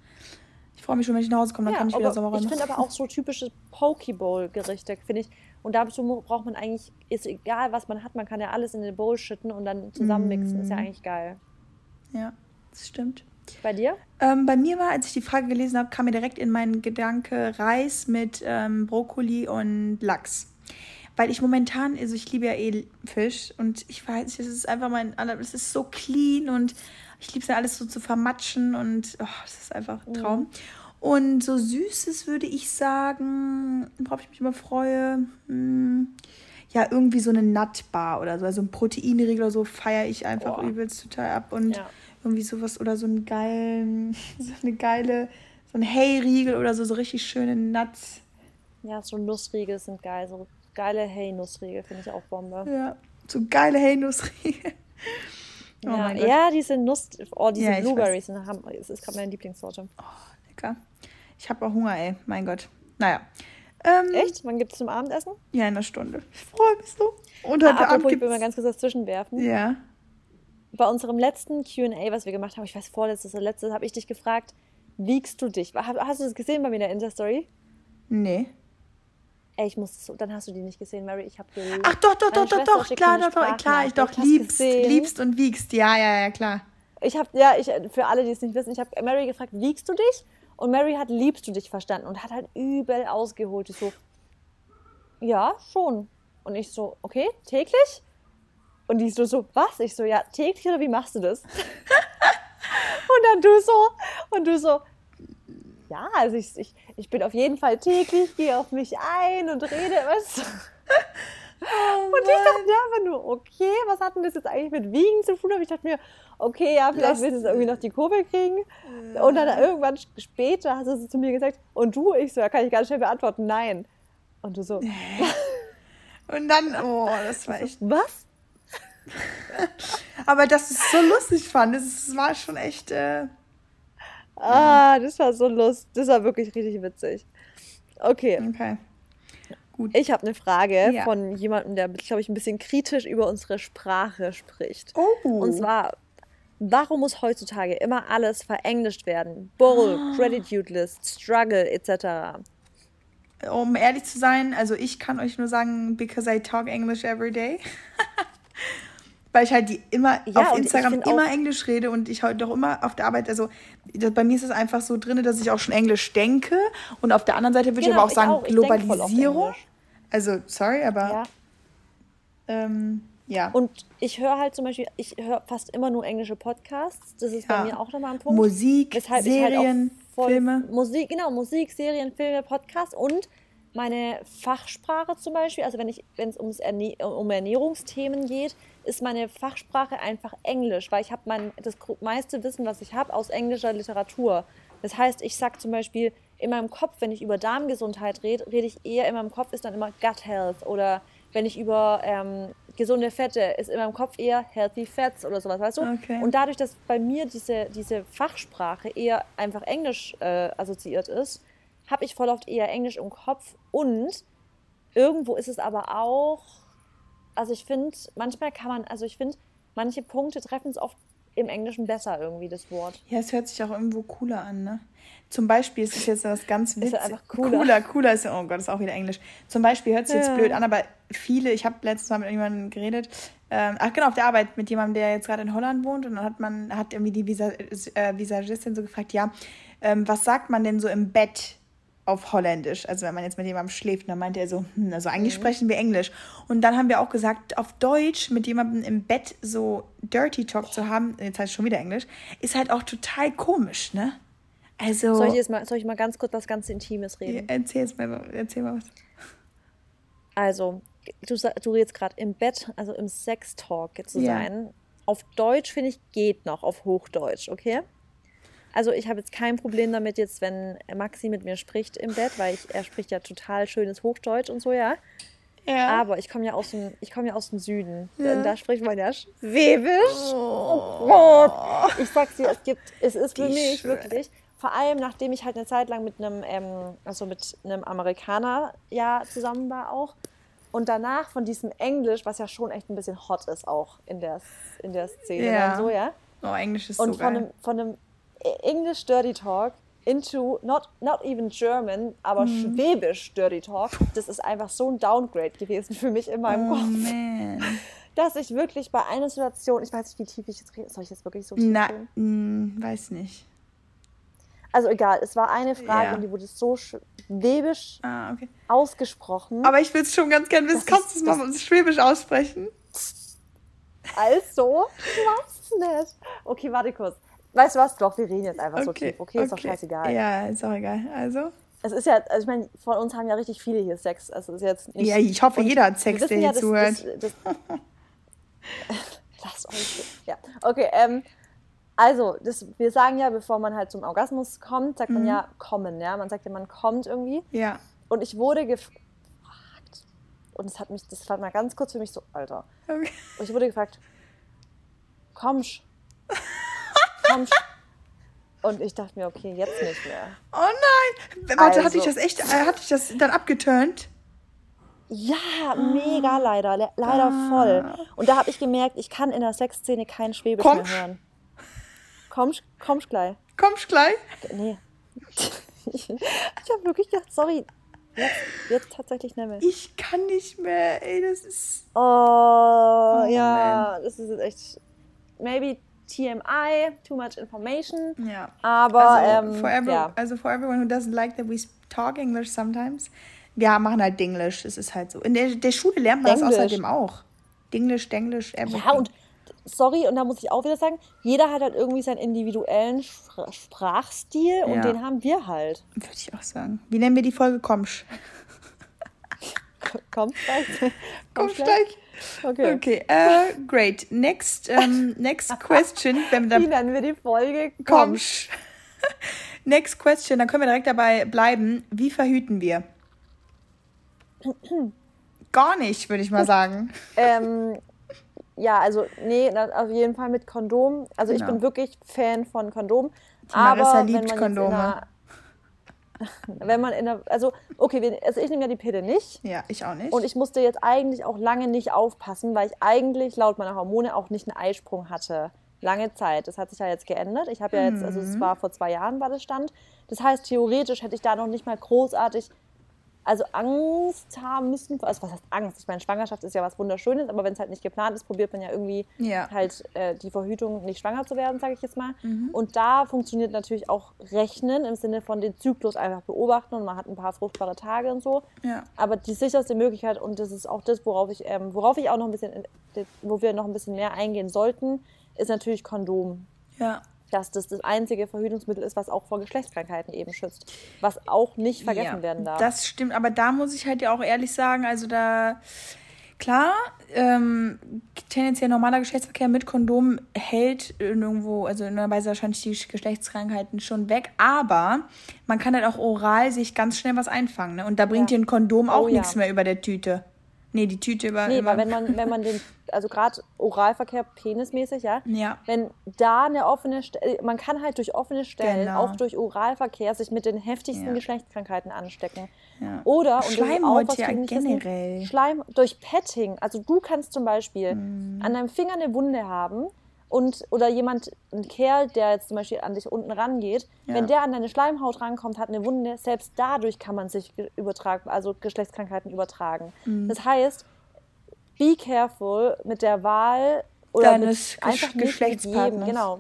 Ich freue mich schon, wenn ich nach Hause komme, dann Ja, kann ich wieder Sommerrollen ich finde aber auch so typische Pokeball-Gerichte, finde ich. Und dazu braucht man eigentlich, ist egal, was man hat, man kann ja alles in den Bowl schütten und dann zusammenmixen. Mm. Ist ja eigentlich geil. Ja, das stimmt. Bei dir? Ähm, bei mir war, als ich die Frage gelesen habe, kam mir direkt in meinen Gedanke Reis mit ähm, Brokkoli und Lachs. Weil ich momentan, also ich liebe ja eh Fisch und ich weiß nicht, es ist einfach mein, es ist so clean und ich liebe es ja alles so zu vermatschen und oh, es ist einfach ein Traum. Und so Süßes würde ich sagen, worauf ich mich immer freue, hm, ja, irgendwie so eine Nutbar oder so, also ein Proteinriegel oder so feiere ich einfach Boah. übelst total ab und Ja. irgendwie sowas oder so einen geilen, so eine geile, so ein Hey-Riegel oder so, so richtig schöne Nuts. Ja, so Nussriegel sind geil. So geile Hey-Nussriegel finde ich auch Bombe. Ja, so geile Hey-Nussriegel. Oh ja, ja, diese Nuss, oh, diese Ja, Blueberries sind, haben, das ist gerade meine Lieblingssorte. Lecker. Ich habe auch Hunger, ey. Mein Gott. Naja. Ähm, Echt? Wann gibt es zum Abendessen? Ja, in einer Stunde. Ich freue mich so. Und heute Ah, Abend apropos, ich will mal gibt's... ganz kurz das zwischenwerfen. Ja. Bei unserem letzten Q&A, was wir gemacht haben, ich weiß, vorletztes oder letztes, habe ich dich gefragt, wiegst du dich? Hast du das gesehen bei mir in der Insta-Story? Nee. Ey, ich muss, so- dann hast du die nicht gesehen, Mary. Ich habe. Ach doch, doch, doch, doch, doch. Klar, doch, doch. Klar, ich doch. Liebst, gesehen? liebst und wiegst. Ja, ja, ja, klar. Ich habe, ja, ich, für alle, die es nicht wissen, ich habe Mary gefragt, wiegst du dich? Und Mary hat liebst du dich verstanden und hat halt übel ausgeholt. Ich so, ja, schon. Und ich so, okay, täglich? Und die so, so, was? Ich so, ja, täglich oder wie machst du das? und dann du so, und du so, ja, also ich, ich, ich bin auf jeden Fall täglich, gehe auf mich ein und rede, weißt du? Und ich dachte mir einfach nur, okay, was hat denn das jetzt eigentlich mit Wiegen zu tun? Aber ich dachte mir, okay, ja, vielleicht willst du es irgendwie noch die Kurve kriegen. Und dann irgendwann später hast du es zu mir gesagt, und du? Ich so, ja, kann ich ganz schnell beantworten, nein. Und du so, Und dann, oh, das war echt. was? Aber dass ich es so lustig fand, es war schon echt. Äh, Ah, das war so lustig. Das war wirklich richtig witzig. Okay, okay. Ich habe eine Frage Ja. von jemandem, der, glaube ich, ein bisschen kritisch über unsere Sprache spricht. Oh. Und zwar, warum muss heutzutage immer alles verenglischt werden? Bull, Ah. Gratitude List, Struggle etc. Um ehrlich zu sein, also ich kann euch nur sagen, because I talk English every day. weil ich halt die immer Ja, auf ich Instagram immer auch- Englisch rede und ich halt doch immer auf der Arbeit, also das, bei mir ist es einfach so drin, dass ich auch schon Englisch denke und auf der anderen Seite würde ich Genau, aber auch ich sagen auch. Ich Globalisierung. Also, sorry, aber Ja. ähm, ja. Und ich höre halt zum Beispiel, ich höre fast immer nur englische Podcasts. Das ist Ja. bei mir auch nochmal ein Punkt. Musik, Weshalb halt Serien, voll- Filme. Musik, genau, Musik, Serien, Filme, Podcasts und meine Fachsprache zum Beispiel, also wenn ich, wenn es ums Erne um Ernährungsthemen geht, ist meine Fachsprache einfach Englisch, weil ich habe mein das meiste Wissen, was ich habe, aus englischer Literatur. Das heißt, ich sag zum Beispiel in meinem Kopf, wenn ich über Darmgesundheit rede, rede ich eher in meinem Kopf ist dann immer Gut Health oder wenn ich über ähm, gesunde Fette, ist in meinem Kopf eher Healthy Fats oder sowas, weißt du? Okay. Und dadurch, dass bei mir diese, diese Fachsprache eher einfach Englisch äh, assoziiert ist, habe ich voll oft eher Englisch im Kopf und irgendwo ist es aber auch, also ich finde, manchmal kann man, also ich finde, manche Punkte treffen es oft im Englischen besser irgendwie, das Wort. Ja, es hört sich auch irgendwo cooler an, ne? Zum Beispiel ist es jetzt was ganz Ist witzig. einfach cooler. cooler, cooler ist, oh Gott, ist auch wieder Englisch. Zum Beispiel hört jetzt Ja. blöd an, aber viele, ich habe letztes Mal mit jemandem geredet, ähm, ach genau, auf der Arbeit mit jemandem, der jetzt gerade in Holland wohnt und dann hat man, hat irgendwie die Visa, äh, Visagistin so gefragt, ja, ähm, was sagt man denn so im Bett auf Holländisch? Also wenn man jetzt mit jemandem schläft, dann meinte er so, hm, also eigentlich Mhm. sprechen wir Englisch. Und dann haben wir auch gesagt, auf Deutsch mit jemandem im Bett so Dirty Talk zu haben, jetzt heißt es schon wieder Englisch, ist halt auch total komisch, ne? Also, Soll ich jetzt mal, soll ich mal ganz kurz was ganz Intimes reden? erzähl, jetzt mal, erzähl mal was. Also, du, du redest gerade im Bett, also im Sex-Talk zu Ja. sein. Auf Deutsch, finde ich, geht noch, auf Hochdeutsch, okay? Also ich habe jetzt kein Problem damit jetzt, wenn Maxi mit mir spricht im Bett, weil ich, er spricht ja total schönes Hochdeutsch und so, ja. Ja. Aber ich komme ja aus dem, ich komme ja aus dem Süden. Ja. Und da spricht man ja Schwäbisch. Oh Gott. Ich sag's dir, es gibt, es ist für Die mich Schwä- wirklich, vor allem nachdem ich halt eine Zeit lang mit einem, ähm, also mit einem Amerikaner ja zusammen war auch. Und danach von diesem Englisch, was ja schon echt ein bisschen hot ist auch in der, in der Szene Ja. so, ja. oh, Englisch ist Und so geil. einem, von einem English Dirty Talk into not, not even German, aber Mhm. Schwäbisch Dirty Talk, das ist einfach so ein Downgrade gewesen für mich in meinem Oh Kopf, man. dass ich wirklich bei einer Situation, ich weiß nicht, wie tief ich jetzt rede, soll ich jetzt wirklich so tief Na, mh, weiß nicht. Also egal, es war eine Frage Ja. und die wurde so schwäbisch Ah, okay. ausgesprochen. Aber ich will es schon ganz gern wissen. Kannst du es mal Schwäbisch aussprechen? Also, was nicht? Okay, warte kurz. Weißt du was? Doch, wir reden jetzt einfach so tief. Okay, ist doch scheißegal. Ja, ist auch egal. Also? Es ist ja, also ich meine, von uns haben ja richtig viele hier Sex. Also es ist jetzt nicht. Ja, ich hoffe, jeder hat Sex, der hier das- zuhört. Das, das, Lasst euch. Ja, okay. Ähm, also, das, wir sagen ja, bevor man halt zum Orgasmus kommt, sagt Mhm. man ja kommen. Ja, man sagt ja, man kommt irgendwie. Ja. Und ich wurde gefragt. Und es hat mich, das war mal ganz kurz für mich so, Alter. Okay. Und ich wurde gefragt, kommst? kommst? Und ich dachte mir, okay, jetzt nicht mehr. Oh nein! Warte, hatte ich Also- das echt, äh, hatte ich das dann abgeturnt? Ja, mega leider, le leider Ah. voll. Und da habe ich gemerkt, ich kann in der Sexszene kein Schwäbisch Komm. mehr hören. Kommst, kommst gleich. Kommst gleich? Nee. ich habe wirklich gedacht, sorry, jetzt, jetzt tatsächlich nicht mehr. Ich kann nicht mehr, ey, das ist. Oh, Oh, ja, das ist echt, maybe TMI, too much information. Ja. Aber, also, ähm, for every, ja. also for everyone who doesn't like that we talk English sometimes, wir machen halt Dinglish. Es ist halt so. In der, der Schule lernt man das Denglisch. außerdem auch. Dinglish, Denglish, everything. Ja, und sorry, und da muss ich auch wieder sagen, jeder hat halt irgendwie seinen individuellen Spr Sprachstil und Ja. den haben wir halt. Würde ich auch sagen. Wie nennen wir die Folge? Kommsch. Kommt gleich. Kommsch gleich. Okay. Okay, äh, great. Next, ähm, next question. Wie nennen wir die Folge? Kommsch. Next question, dann können wir direkt dabei bleiben. Wie verhüten wir? Gar nicht, würde ich mal sagen. Ähm, ja, also, nee, auf jeden Fall mit Kondom. Also, ich Genau. bin wirklich Fan von Kondom. Marissa aber liebt wenn man Kondome. Wenn man in der, also, okay, also ich nehme ja die Pille nicht. Ja, ich auch nicht. Und ich musste jetzt eigentlich auch lange nicht aufpassen, weil ich eigentlich laut meiner Hormone auch nicht einen Eisprung hatte. Lange Zeit. Das hat sich ja jetzt geändert. Ich habe ja jetzt, also Mhm. es war vor zwei Jahren war das Stand. Das heißt, theoretisch hätte ich da noch nicht mal großartig also Angst haben müssen, also was heißt Angst? Ich meine, Schwangerschaft ist ja was Wunderschönes, aber wenn es halt nicht geplant ist, probiert man ja irgendwie Ja. halt äh, die Verhütung, nicht schwanger zu werden, sage ich jetzt mal. Mhm. Und da funktioniert natürlich auch Rechnen im Sinne von den Zyklus einfach beobachten und man hat ein paar fruchtbare Tage und so. Ja. Aber die sicherste Möglichkeit, und das ist auch das, worauf ich, ähm, worauf ich auch noch ein bisschen, wo wir noch ein bisschen mehr eingehen sollten, ist natürlich Kondom. Ja. Dass das das einzige Verhütungsmittel ist, was auch vor Geschlechtskrankheiten eben schützt. Was auch nicht vergessen ja, werden darf. Das stimmt, aber da muss ich halt ja auch ehrlich sagen, also da, klar, ähm, tendenziell normaler Geschlechtsverkehr mit Kondom hält irgendwo, also in einer Weise wahrscheinlich die Geschlechtskrankheiten schon weg, aber man kann halt auch oral sich ganz schnell was einfangen, ne? Und da bringt Ja. dir ein Kondom auch Oh, ja. nichts mehr über der Tüte. Nee, die Tüte über. Nee, weil wenn man, wenn man den, also gerade Oralverkehr penismäßig, ja, Ja. wenn da eine offene Stelle, man kann halt durch offene Stellen, Genau. auch durch Oralverkehr, sich mit den heftigsten Ja. Geschlechtskrankheiten anstecken. Ja. Oder, und Schleimhaut auch, was ja generell. Wissen, Schleim, durch Petting, also du kannst zum Beispiel Mhm. an deinem Finger eine Wunde haben und, oder jemand, ein Kerl, der jetzt zum Beispiel an dich unten rangeht, Ja. wenn der an deine Schleimhaut rankommt, hat eine Wunde, selbst dadurch kann man sich ge- übertragen, also Geschlechtskrankheiten übertragen. Mhm. Das heißt, be careful mit der Wahl oder Deines mit einfach Geschlechtspartners. genau.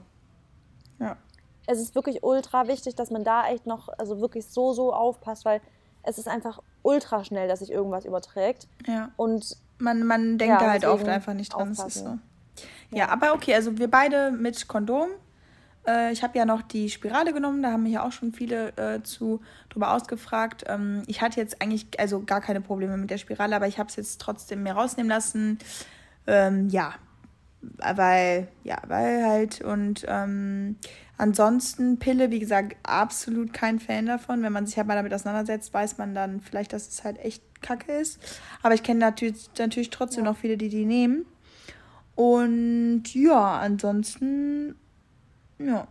Ja. Es ist wirklich ultra wichtig, dass man da echt noch, also wirklich so, so aufpasst, weil es ist einfach ultra schnell, dass sich irgendwas überträgt. Ja. Und Man, man denkt Ja, da halt oft einfach nicht dran. Das ist so. Ja, aber okay, also wir beide mit Kondom. Äh, ich habe ja noch die Spirale genommen, da haben mich ja auch schon viele äh, zu drüber ausgefragt. Ähm, ich hatte jetzt eigentlich also gar keine Probleme mit der Spirale, aber ich habe es jetzt trotzdem mir rausnehmen lassen. Ähm, ja, weil, ja, weil halt und ähm, ansonsten Pille, wie gesagt, absolut kein Fan davon. Wenn man sich halt mal damit auseinandersetzt, weiß man dann vielleicht, dass es halt echt kacke ist. Aber ich kenne natürlich, natürlich trotzdem noch viele, die die nehmen. Und ja, ansonsten, ja.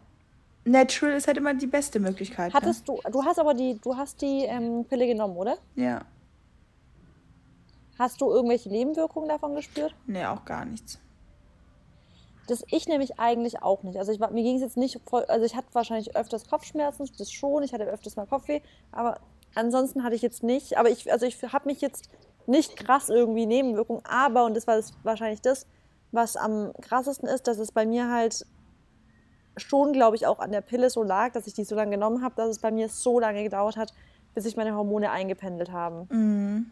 Natural ist halt immer die beste Möglichkeit. hattest du, du hast aber die, du hast die ähm, Pille genommen, oder? ne? Ja. Hast du irgendwelche Nebenwirkungen davon gespürt? Nee, auch gar nichts. Das ich nämlich eigentlich auch nicht. Also ich mir ging es jetzt nicht voll, also ich hatte wahrscheinlich öfters Kopfschmerzen, das schon, ich hatte öfters mal Kopfweh, aber ansonsten hatte ich jetzt nicht, aber ich, also ich habe mich jetzt nicht krass irgendwie Nebenwirkungen, aber, und das war das, wahrscheinlich das, was am krassesten ist, dass es bei mir halt schon, glaube ich, auch an der Pille so lag, dass ich die so lange genommen habe, dass es bei mir so lange gedauert hat, bis sich meine Hormone eingependelt haben. Mhm.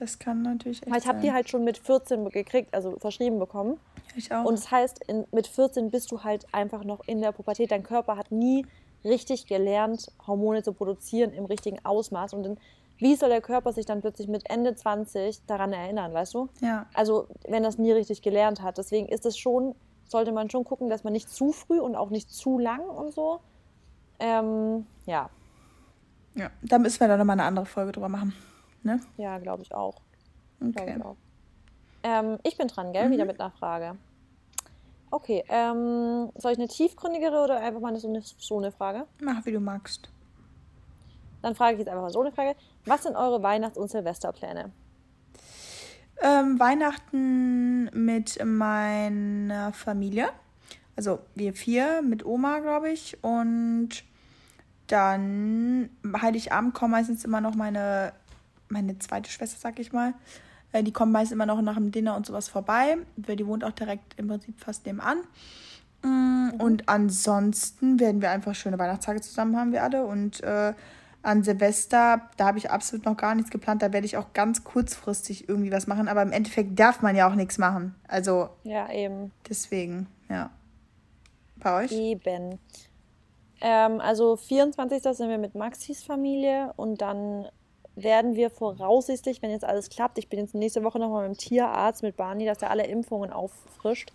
Das kann natürlich echt Weil ich habe die halt schon mit 14 gekriegt, also verschrieben bekommen. Ich auch. Und das heißt, in, mit 14 bist du halt einfach noch in der Pubertät. Dein Körper hat nie richtig gelernt, Hormone zu produzieren im richtigen Ausmaß. Und dann, wie soll der Körper sich dann plötzlich mit Ende 20 daran erinnern, weißt du? ja. Also, wenn das nie richtig gelernt hat. Deswegen ist es schon, sollte man schon gucken, dass man nicht zu früh und auch nicht zu lang und so. Ähm, ja, ja. Da müssen wir dann nochmal eine andere Folge drüber machen. Ne? ja, glaube ich auch. Glaube Okay. ich auch. Ähm, ich bin dran, gell? Wieder mit einer Frage. Okay, ähm, soll ich eine tiefgründigere oder einfach mal so eine, so eine Frage? Mach, wie du magst. Dann frage ich jetzt einfach mal so eine Frage. Was sind eure Weihnachts- und Silvesterpläne? Ähm, Weihnachten mit meiner Familie. Also wir vier mit Oma, glaube ich. Und dann Heiligabend kommen meistens immer noch meine, meine zweite Schwester, sag ich mal. Äh, Die kommt meist immer noch nach dem Dinner und sowas vorbei. Die wohnt auch direkt im Prinzip fast nebenan. Mm, Und ansonsten werden wir einfach schöne Weihnachtstage zusammen haben wir alle. Und äh, an Silvester, da habe ich absolut noch gar nichts geplant. Da werde ich auch ganz kurzfristig irgendwie was machen. Aber im Endeffekt darf man ja auch nichts machen. Also Ja, eben. deswegen, ja. Bei euch? Eben. Ähm, also 24. sind wir mit Maxis Familie und dann werden wir voraussichtlich, wenn jetzt alles klappt, ich bin jetzt nächste Woche nochmal mit dem Tierarzt mit Barney, dass er alle Impfungen auffrischt,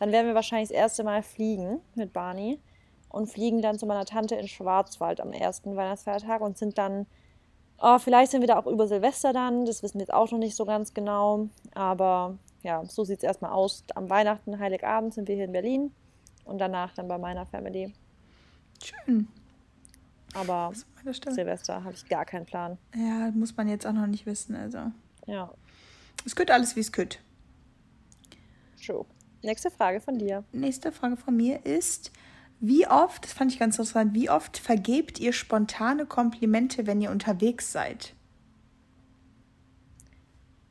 dann werden wir wahrscheinlich das erste Mal fliegen mit Barney und fliegen dann zu meiner Tante in Schwarzwald am ersten Weihnachtsfeiertag und sind dann, oh, vielleicht sind wir da auch über Silvester dann, das wissen wir jetzt auch noch nicht so ganz genau, aber ja, so sieht es erstmal aus. Am Weihnachten, Heiligabend sind wir hier in Berlin und danach dann bei meiner Family. Schön. Aber. Silvester habe ich gar keinen Plan. Ja, muss man jetzt auch noch nicht wissen. Also, Ja, es geht alles, wie es geht. true. Nächste Frage von dir. Nächste Frage von mir ist, wie oft, das fand ich ganz interessant, wie oft vergebt ihr spontane Komplimente, wenn ihr unterwegs seid?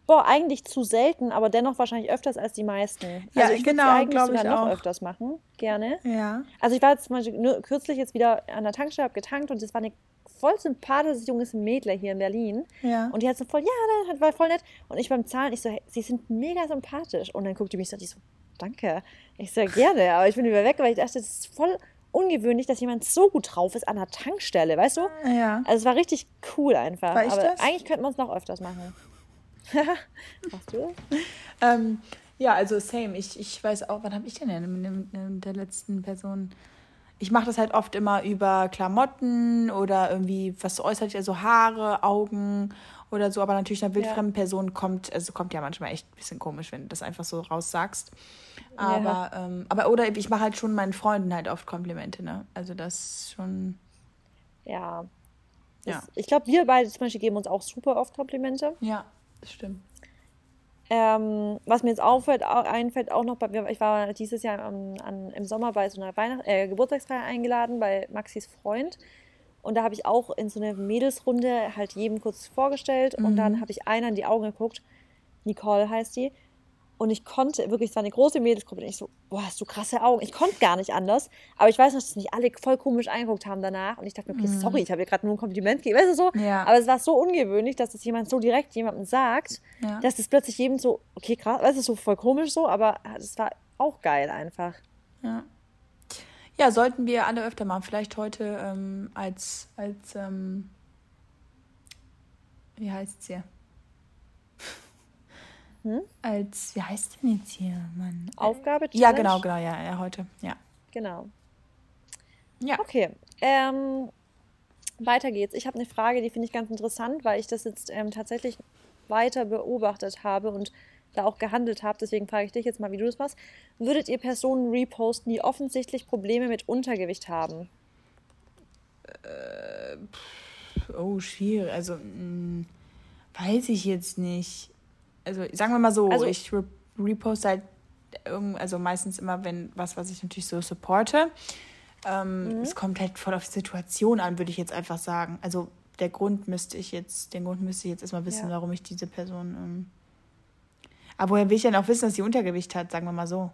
boah, eigentlich zu selten, aber dennoch wahrscheinlich öfters als die meisten. Ja, also ich genau, eigentlich sogar ich noch auch. öfters machen, gerne. Ja. Also ich war jetzt zum Beispiel kürzlich jetzt wieder an der Tankstelle, habe getankt und das war eine voll sympathisches junges Mädel hier in Berlin. Ja. Und die hat so voll, ja, das war voll nett. Und ich beim Zahlen, ich so, hey, sie sind mega sympathisch. Und dann guckt die mich so, die so, danke. Ich so, gerne, aber ich bin wieder weg, weil ich dachte, das ist voll ungewöhnlich, dass jemand so gut drauf ist an der Tankstelle, weißt du? Ja. Also es war richtig cool einfach. War ich aber das? eigentlich könnten wir es noch öfters machen. Machst du? ähm, ja, also same. Ich, ich weiß auch, wann habe ich denn in der letzten Person? Ich mache das halt oft immer über Klamotten oder irgendwie was äußert, also Haare, Augen oder so. Aber natürlich eine wildfremde ja. Person kommt, also kommt ja manchmal echt ein bisschen komisch, wenn du das einfach so raussagst. Aber, ja. ähm, aber oder ich mache halt schon meinen Freunden halt oft Komplimente, ne? Also das schon. Ja. Das, ja. Ich glaube, wir beide zum Beispiel geben uns auch super oft Komplimente. Ja, das stimmt. Ähm, was mir jetzt auffällt, auch, einfällt auch noch, bei, ich war dieses Jahr am, an, im Sommer bei so einer Weihnacht äh, Geburtstagsfeier eingeladen bei Maxis Freund. Und da habe ich auch in so eine Mädelsrunde halt jedem kurz vorgestellt. Mhm. Und dann habe ich einer in die Augen geguckt. Nicole heißt die. Und ich konnte wirklich, es war eine große Mädelsgruppe. Und ich so, boah, hast du krasse Augen. Ich konnte gar nicht anders. Aber ich weiß noch, dass nicht alle voll komisch eingeguckt haben danach. Und ich dachte mir, okay, mhm. sorry, ich habe dir gerade nur ein Kompliment gegeben. Weißt du so? Ja. Aber es war so ungewöhnlich, dass das jemand so direkt jemandem sagt, ja. dass das plötzlich jedem so, okay, krass, weißt du, so voll komisch so. Aber es war auch geil einfach. Ja. Ja, sollten wir alle öfter machen. Vielleicht heute ähm, als, als ähm, wie heißt es hier? Hm? Als, wie heißt denn jetzt hier, Mann? Aufgabe? Challenge? Ja, genau, genau, ja, ja, heute, ja. Genau. Ja. Okay. Ähm, weiter geht's. Ich habe eine Frage, die finde ich ganz interessant, weil ich das jetzt ähm, tatsächlich weiter beobachtet habe und da auch gehandelt habe. Deswegen frage ich dich jetzt mal, wie du das machst. Würdet ihr Personen reposten, die offensichtlich Probleme mit Untergewicht haben? Äh, oh, schwierig. Also, mh, hm, weiß ich jetzt nicht also sagen wir mal so, also, ich re reposte halt also meistens immer, wenn was, was ich natürlich so supporte. Ähm, mhm. Es kommt halt voll auf die Situation an, würde ich jetzt einfach sagen. Also der Grund müsste ich jetzt, den Grund müsste ich jetzt erstmal wissen, ja. warum ich diese Person. Ähm aber woher will ich denn auch wissen, dass sie Untergewicht hat, sagen wir mal so?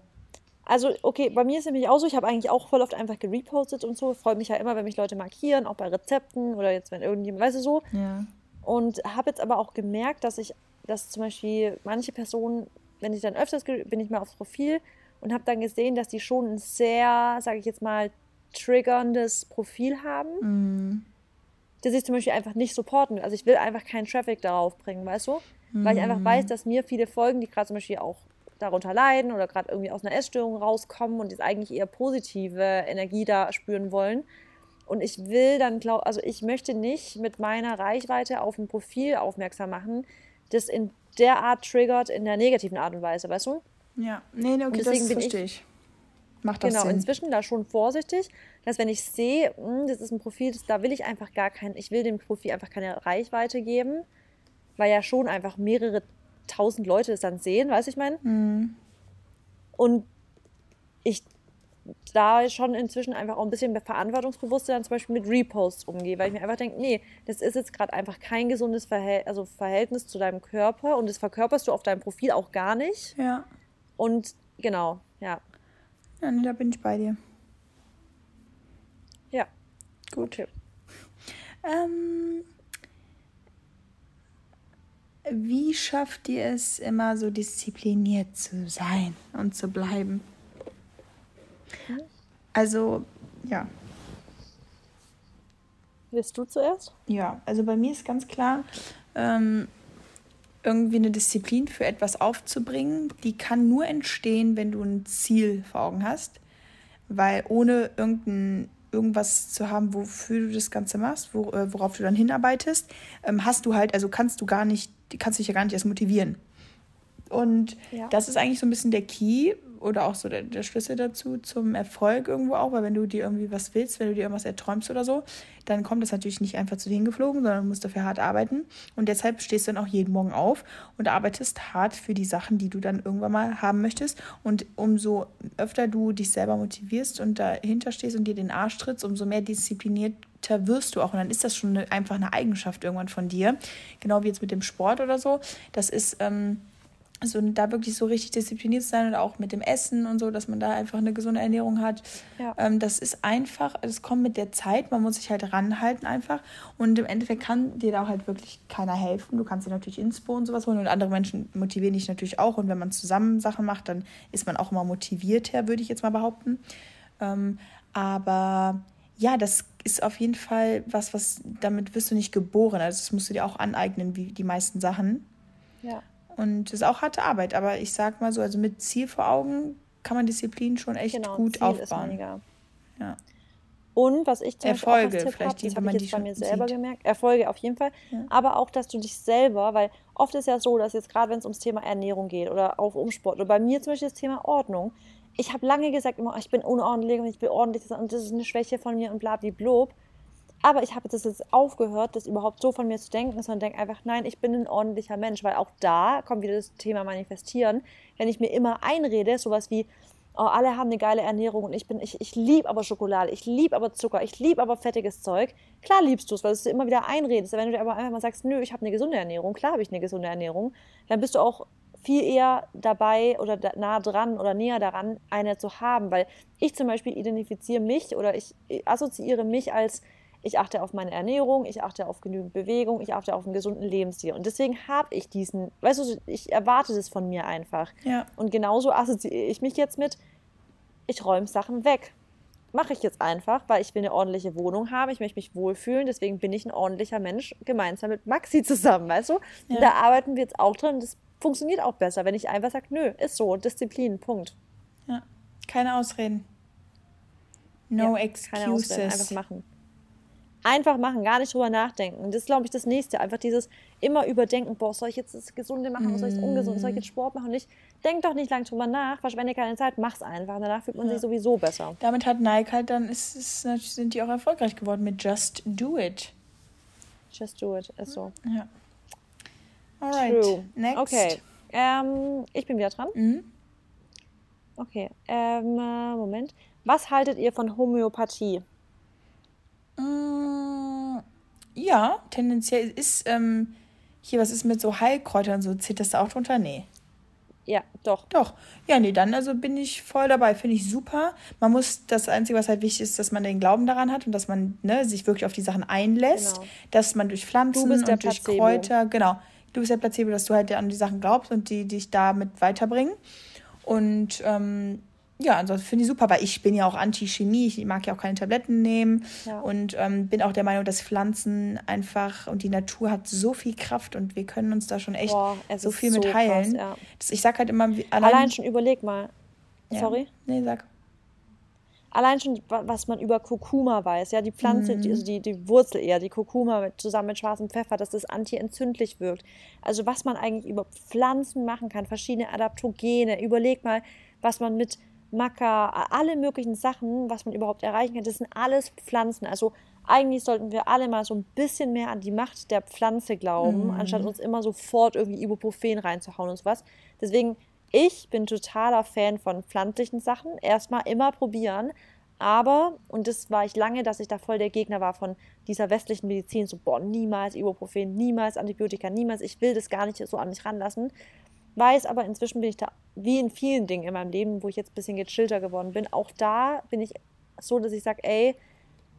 Also, okay, bei mir ist es nämlich auch so, ich habe eigentlich auch voll oft einfach gerepostet und so. Freue mich ja immer, wenn mich Leute markieren, auch bei Rezepten oder jetzt, wenn irgendjemand, weißt du so. Ja. Und habe jetzt aber auch gemerkt, dass ich dass zum Beispiel manche Personen, wenn ich dann öfters bin ich mal aufs Profil und habe dann gesehen, dass die schon ein sehr, sage ich jetzt mal, triggerndes Profil haben, mhm. das ich zum Beispiel einfach nicht supporten will. Also ich will einfach keinen Traffic darauf bringen, weißt du? Mhm. Weil ich einfach weiß, dass mir viele folgen, die gerade zum Beispiel auch darunter leiden oder gerade irgendwie aus einer Essstörung rauskommen und jetzt eigentlich eher positive Energie da spüren wollen. Und ich will dann, glaub, also ich möchte nicht mit meiner Reichweite auf ein Profil aufmerksam machen, das in der Art triggert, in der negativen Art und Weise, weißt du? Ja, nee, nee okay, das verstehe ich. Macht das genau, Sinn. inzwischen da schon vorsichtig, dass wenn ich sehe, hm, das ist ein Profil, das, da will ich einfach gar kein, ich will dem Profil einfach keine Reichweite geben, weil ja schon einfach mehrere tausend Leute es dann sehen, weißt du, ich meine? Mhm. Und ich da schon inzwischen einfach auch ein bisschen verantwortungsbewusster dann zum Beispiel mit Reposts umgehe, weil ich mir einfach denke, nee, das ist jetzt gerade einfach kein gesundes Verhält also Verhältnis zu deinem Körper und das verkörperst du auf deinem Profil auch gar nicht. Ja. Und genau, ja. Ja, nee, da bin ich bei dir. Ja. Gut. Okay. Ähm, wie schafft ihr es immer so diszipliniert zu sein und zu bleiben? Also, ja. Willst du zuerst? Ja, also bei mir ist ganz klar, ähm, irgendwie eine Disziplin für etwas aufzubringen, die kann nur entstehen, wenn du ein Ziel vor Augen hast. Weil ohne irgendein, irgendwas zu haben, wofür du das Ganze machst, wo, äh, worauf du dann hinarbeitest, ähm, hast du halt, also kannst du gar nicht, kannst dich ja gar nicht erst motivieren. Und ja. das ist eigentlich so ein bisschen der Key, oder auch so der, der Schlüssel dazu zum Erfolg irgendwo auch, weil wenn du dir irgendwie was willst, wenn du dir irgendwas erträumst oder so, dann kommt das natürlich nicht einfach zu dir hingeflogen, sondern du musst dafür hart arbeiten. Und deshalb stehst du dann auch jeden Morgen auf und arbeitest hart für die Sachen, die du dann irgendwann mal haben möchtest. Und umso öfter du dich selber motivierst und dahinter stehst und dir den Arsch trittst, umso mehr disziplinierter wirst du auch. Und dann ist das schon eine, einfach eine Eigenschaft irgendwann von dir. Genau wie jetzt mit dem Sport oder so. Das ist. Ähm, also da wirklich so richtig diszipliniert zu sein und auch mit dem Essen und so, dass man da einfach eine gesunde Ernährung hat. Ja. Ähm, das ist einfach, es kommt mit der Zeit, man muss sich halt ranhalten einfach. Und im Endeffekt kann dir da auch halt wirklich keiner helfen. Du kannst dir natürlich Inspo und sowas holen und andere Menschen motivieren dich natürlich auch. Und wenn man zusammen Sachen macht, dann ist man auch immer motivierter, würde ich jetzt mal behaupten. Ähm, aber ja, das ist auf jeden Fall was, was damit wirst du nicht geboren. Also das musst du dir auch aneignen, wie die meisten Sachen. Ja. Und es ist auch harte Arbeit, aber ich sag mal so, also mit Ziel vor Augen kann man Disziplin schon echt genau, gut Ziel aufbauen. Ja. Und was ich zum Erfolge, Beispiel auch vielleicht, hab, das habe ich jetzt bei mir selber sieht. gemerkt, Erfolge auf jeden Fall, ja. aber auch, dass du dich selber, weil oft ist ja so, dass jetzt gerade wenn es ums Thema Ernährung geht oder auch um Sport oder bei mir zum Beispiel das Thema Ordnung, ich habe lange gesagt immer, ich bin unordentlich und ich bin ordentlich und das ist eine Schwäche von mir und bla bla bla. Aber ich habe das jetzt aufgehört, das überhaupt so von mir zu denken, sondern denke einfach, nein, ich bin ein ordentlicher Mensch, weil auch da kommt wieder das Thema Manifestieren. Wenn ich mir immer einrede, sowas wie, oh, alle haben eine geile Ernährung und ich bin, ich, ich liebe aber Schokolade, ich liebe aber Zucker, ich liebe aber fettiges Zeug. Klar liebst du es, weil du immer wieder einredest. Wenn du dir aber einfach mal sagst, nö, ich habe eine gesunde Ernährung, klar habe ich eine gesunde Ernährung, dann bist du auch viel eher dabei oder da, nah dran oder näher daran, eine zu haben. Weil ich zum Beispiel identifiziere mich oder ich assoziiere mich als ich achte auf meine Ernährung, ich achte auf genügend Bewegung, ich achte auf einen gesunden Lebensstil. Und deswegen habe ich diesen, weißt du, ich erwarte das von mir einfach. Ja. Und genauso assoziiere ich mich jetzt mit, ich räume Sachen weg. Mache ich jetzt einfach, weil ich will eine ordentliche Wohnung haben, ich möchte mich wohlfühlen, deswegen bin ich ein ordentlicher Mensch, gemeinsam mit Maxi zusammen, weißt du? Ja. da arbeiten wir jetzt auch drin und das funktioniert auch besser, wenn ich einfach sage, nö, ist so, Disziplin, Punkt. Ja, keine Ausreden. No ja, excuses. Keine Ausreden, einfach machen. Einfach machen, gar nicht drüber nachdenken. Das ist, glaube ich, das Nächste. Einfach dieses immer überdenken, boah, soll ich jetzt das Gesunde machen, mm. soll ich das Ungesunde, soll ich jetzt Sport machen? Nicht, denk doch nicht lang drüber nach, verschwende keine Zeit, mach's einfach. Danach fühlt man ja. sich sowieso besser. Damit hat Nike halt dann, ist, ist, sind die auch erfolgreich geworden mit Just Do It. Just Do It, ist so. Ja. Alright, True. next. Okay, ähm, ich bin wieder dran. Mhm. Okay, ähm, Moment. Was haltet ihr von Homöopathie? Mm, ja, tendenziell ist ähm, hier, was ist mit so Heilkräutern so? Zählt das da auch drunter? Nee. Ja, doch. Doch. Ja, nee, dann also bin ich voll dabei. Finde ich super. Man muss, das Einzige, was halt wichtig ist, dass man den Glauben daran hat und dass man ne, sich wirklich auf die Sachen einlässt. Genau. Dass man durch Pflanzen und durch Placebo. Kräuter, genau. Du bist der Placebo, dass du halt an die Sachen glaubst und die dich damit weiterbringen. Und ähm, ja, ansonsten finde ich super, weil ich bin ja auch Anti-Chemie, ich mag ja auch keine Tabletten nehmen ja. und ähm, bin auch der Meinung, dass Pflanzen einfach und die Natur hat so viel Kraft und wir können uns da schon echt Boah, so viel so mit heilen. Krass, ja. das, ich sag halt immer, allein, allein schon überleg mal. Sorry? Ja. Nee, sag. Allein schon, was man über Kurkuma weiß, ja, die Pflanze, mhm. die, also die, die Wurzel eher, die Kurkuma mit, zusammen mit schwarzem Pfeffer, dass das antientzündlich wirkt. Also was man eigentlich über Pflanzen machen kann, verschiedene Adaptogene. Überleg mal, was man mit Maca, alle möglichen Sachen, was man überhaupt erreichen kann, das sind alles Pflanzen. Also eigentlich sollten wir alle mal so ein bisschen mehr an die Macht der Pflanze glauben, mhm. anstatt uns immer sofort irgendwie Ibuprofen reinzuhauen und sowas. Deswegen, ich bin totaler Fan von pflanzlichen Sachen. Erstmal immer probieren. Aber, und das war ich lange, dass ich da voll der Gegner war von dieser westlichen Medizin, so, boah, niemals Ibuprofen, niemals Antibiotika, niemals, ich will das gar nicht so an mich ranlassen. Weiß aber, inzwischen bin ich da, wie in vielen Dingen in meinem Leben, wo ich jetzt ein bisschen gechillter geworden bin, auch da bin ich so, dass ich sage, ey,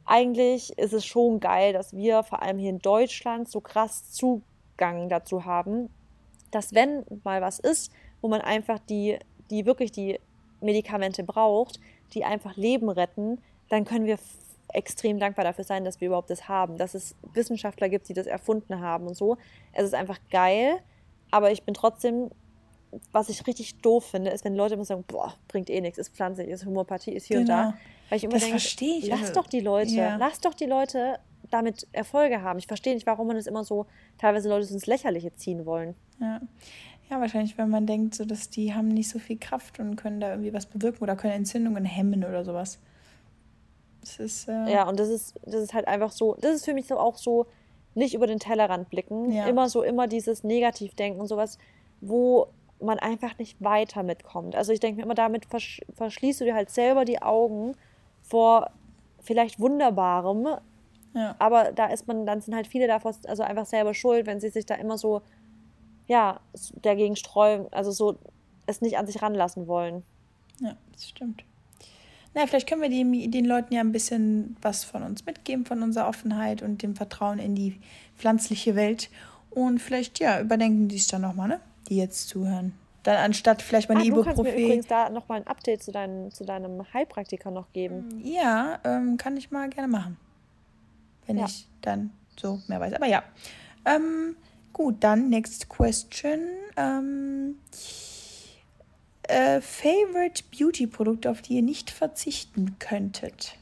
eigentlich ist es schon geil, dass wir vor allem hier in Deutschland so krass Zugang dazu haben, dass wenn mal was ist, wo man einfach die, die wirklich die Medikamente braucht, die einfach Leben retten, dann können wir extrem dankbar dafür sein, dass wir überhaupt das haben, dass es Wissenschaftler gibt, die das erfunden haben und so. Es ist einfach geil, aber ich bin trotzdem was ich richtig doof finde, ist, wenn Leute immer sagen, boah, bringt eh nichts, ist pflanzlich, ist Homöopathie, ist hier genau. und da. Genau. Weil ich immer das verstehe ich. Lass also, doch die Leute, ja. lass doch die Leute damit Erfolge haben. Ich verstehe nicht, warum man es immer so teilweise Leute ins Lächerliche ziehen wollen. Ja. Ja, wahrscheinlich, wenn man denkt, so dass die haben nicht so viel Kraft und können da irgendwie was bewirken oder können Entzündungen hemmen oder sowas. Das ist, äh ja, und das ist, das ist halt einfach so, das ist für mich so auch so, nicht über den Tellerrand blicken. Ja. Immer so, immer dieses Negativdenken und sowas, wo man einfach nicht weiter mitkommt. Also ich denke mir immer, damit versch verschließt du dir halt selber die Augen vor vielleicht Wunderbarem. Ja. Aber da ist man, dann sind halt viele davor also einfach selber schuld, wenn sie sich da immer so, ja, dagegen streuen, also so es nicht an sich ranlassen wollen. Ja, das stimmt. Na, vielleicht können wir die, den Leuten ja ein bisschen was von uns mitgeben, von unserer Offenheit und dem Vertrauen in die pflanzliche Welt. Und vielleicht, ja, überdenken die es dann nochmal, ne? Die jetzt zuhören. Dann anstatt vielleicht mal eine Ibuprofen. Du kannst mir übrigens da nochmal ein Update zu, dein, zu deinem Heilpraktiker noch geben. Ja, ähm, kann ich mal gerne machen. Wenn ja. ich dann so mehr weiß. Aber ja. Ähm, gut, dann next question. Ähm, äh, Favorite Beauty-Produkte, auf die ihr nicht verzichten könntet?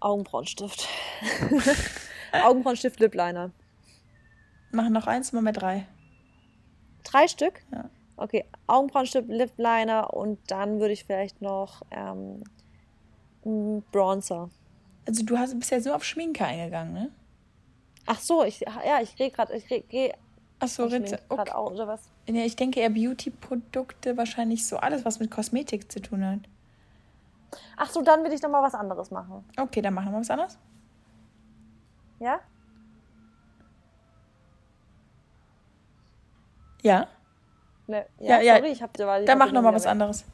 Augenbrauenstift. Augenbrauenstift, Lip Liner. Machen noch eins, machen wir drei. Drei Stück? Ja. Okay, Augenbrauenstift, Lip Liner und dann würde ich vielleicht noch ähm, Bronzer. Also du hast, bist ja so auf Schminke eingegangen, ne? Ach so, ich, ja, ich gehe gerade, ich gehe Ach so, Ritze. Okay. Auch, oder was? Ja, ich denke eher Beauty-Produkte, wahrscheinlich so alles, was mit Kosmetik zu tun hat. Ach so, dann will ich doch mal was anderes machen. Okay, dann machen wir was anderes. Ja? Ja? Ne, ja, ja, sorry, ich hab dir Dann mach nochmal was anderes.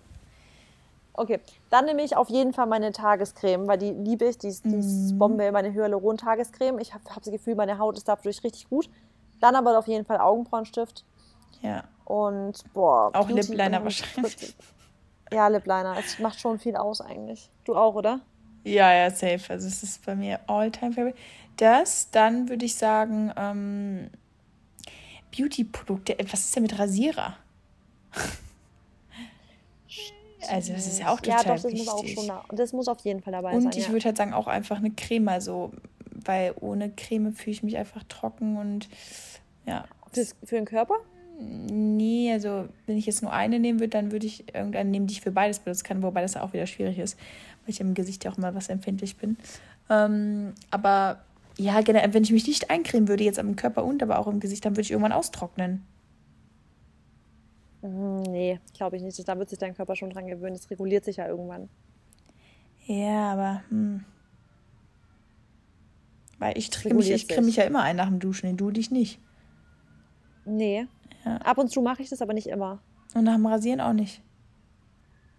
Okay, dann nehme ich auf jeden Fall meine Tagescreme, weil die liebe ich, die ist, die ist mhm. Bombe, meine Hyaluron-Tagescreme. Ich habe hab das Gefühl, meine Haut ist dadurch richtig gut. Dann aber auf jeden Fall Augenbrauenstift. Ja. Und boah. Auch Lipliner wahrscheinlich. Ja, Lipliner. Es macht schon viel aus eigentlich. Du auch, oder? Ja, ja, safe. Also es ist bei mir all-time favorite. Das, dann würde ich sagen, ähm, Beauty-Produkte. Was ist denn mit Rasierer? Also das ist ja auch total ja, doch, das wichtig. Muss auch schon da, das muss auf jeden Fall dabei und sein. Und ich ja. würde halt sagen, auch einfach eine Creme. Also, weil ohne Creme fühle ich mich einfach trocken und ja. Das für den Körper? Nee, also wenn ich jetzt nur eine nehmen würde, dann würde ich irgendeine nehmen, die ich für beides benutzen kann, wobei das auch wieder schwierig ist, weil ich im Gesicht ja auch immer was empfindlich bin. Ähm, aber ja, generell, wenn ich mich nicht eincremen würde, jetzt am Körper und aber auch im Gesicht, dann würde ich irgendwann austrocknen. Hm, nee, glaube ich nicht. Da wird sich dein Körper schon dran gewöhnen. Das reguliert sich ja irgendwann. Ja, aber hm. Weil ich creme mich, ich creme mich ja immer ein nach dem Duschen, du dich nicht. Nee. Ja. Ab und zu mache ich das, aber nicht immer. Und nach dem Rasieren auch nicht.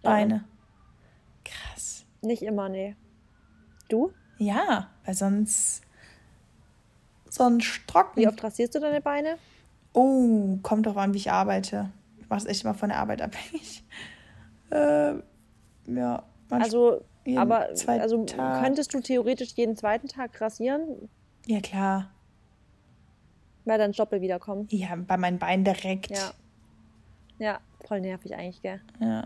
Beine. Ja. Krass. Nicht immer, nee. Du? Ja, weil sonst. Sonst trocken. Wie oft rasierst du deine Beine? Oh, kommt doch an, wie ich arbeite. Ich mache es echt immer von der Arbeit abhängig. Äh, ja. Also, aber also könntest du theoretisch jeden zweiten Tag rasieren? Ja, klar. Weil dann Stoppel wiederkommen. Ja, bei meinen Beinen direkt. Ja. Ja, voll nervig eigentlich, gell? Ja.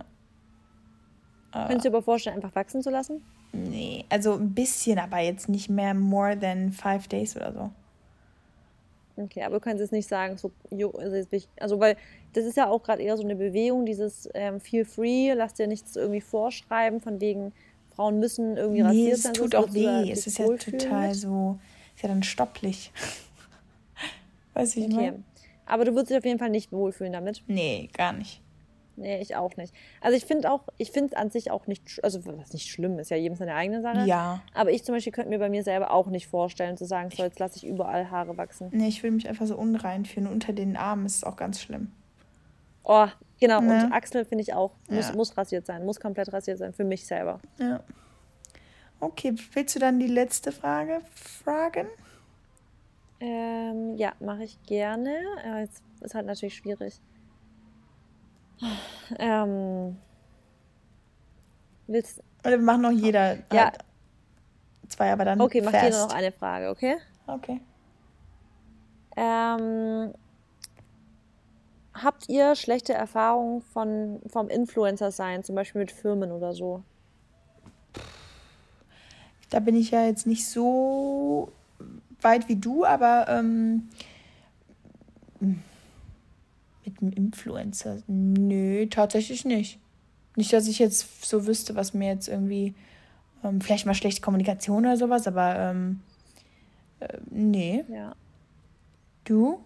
Könntest du dir aber vorstellen, einfach wachsen zu lassen? Nee, also ein bisschen, aber jetzt nicht mehr more than five days oder so. Okay, aber du kannst jetzt nicht sagen, so, also weil das ist ja auch gerade eher so eine Bewegung, dieses ähm, feel free, lass dir nichts irgendwie vorschreiben, von wegen Frauen müssen irgendwie nee, rasiert sein. Es tut auch weh, es ist ja total so, ist ja dann stopplich. Weiß ich okay. Mal. Aber du würdest dich auf jeden Fall nicht wohlfühlen damit? Nee, gar nicht. Nee, ich auch nicht. Also ich finde auch, ich finde es an sich auch nicht, also was nicht schlimm ist, ja jedem seine eigene Sache. Ja. Aber ich zum Beispiel könnte mir bei mir selber auch nicht vorstellen, zu sagen, so jetzt lasse ich überall Haare wachsen. Nee, ich will mich einfach so unrein fühlen. Unter den Armen ist es auch ganz schlimm. Oh, genau. Ne? Und Achsel finde ich auch, muss, ja. muss rasiert sein, muss komplett rasiert sein, für mich selber. Ja. Okay, willst du dann die letzte Frage fragen? Ähm, ja, mache ich gerne. Jetzt ist halt natürlich schwierig. Ähm, willst Oder wir machen noch jeder ja. Halt zwei, aber dann. Okay, mach jeder noch eine Frage, okay? Okay. Ähm, habt ihr schlechte Erfahrungen von, vom Influencer sein, zum Beispiel mit Firmen oder so? Da bin ich ja jetzt nicht so weit wie du, aber ähm, mit einem Influencer? Nö, tatsächlich nicht. Nicht, dass ich jetzt so wüsste, was mir jetzt irgendwie, ähm, vielleicht mal schlechte Kommunikation oder sowas, aber ähm, äh, nee. Ja. Du?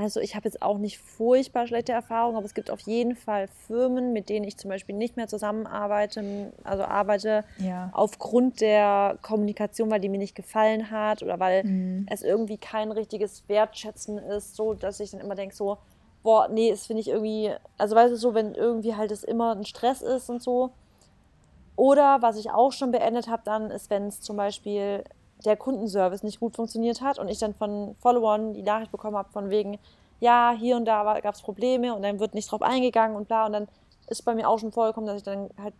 Also ich habe jetzt auch nicht furchtbar schlechte Erfahrungen, aber es gibt auf jeden Fall Firmen, mit denen ich zum Beispiel nicht mehr zusammenarbeite, also arbeite Ja. aufgrund der Kommunikation, weil die mir nicht gefallen hat oder weil Mhm. es irgendwie kein richtiges Wertschätzen ist, so dass ich dann immer denke so, boah, nee, das finde ich irgendwie, also weißt du so, wenn irgendwie halt es immer ein Stress ist und so. Oder was ich auch schon beendet habe dann, ist, wenn es zum Beispiel der Kundenservice nicht gut funktioniert hat und ich dann von Followern die Nachricht bekommen habe von wegen, ja, hier und da gab es Probleme und dann wird nicht drauf eingegangen und bla und dann ist bei mir auch schon vorgekommen, dass ich dann halt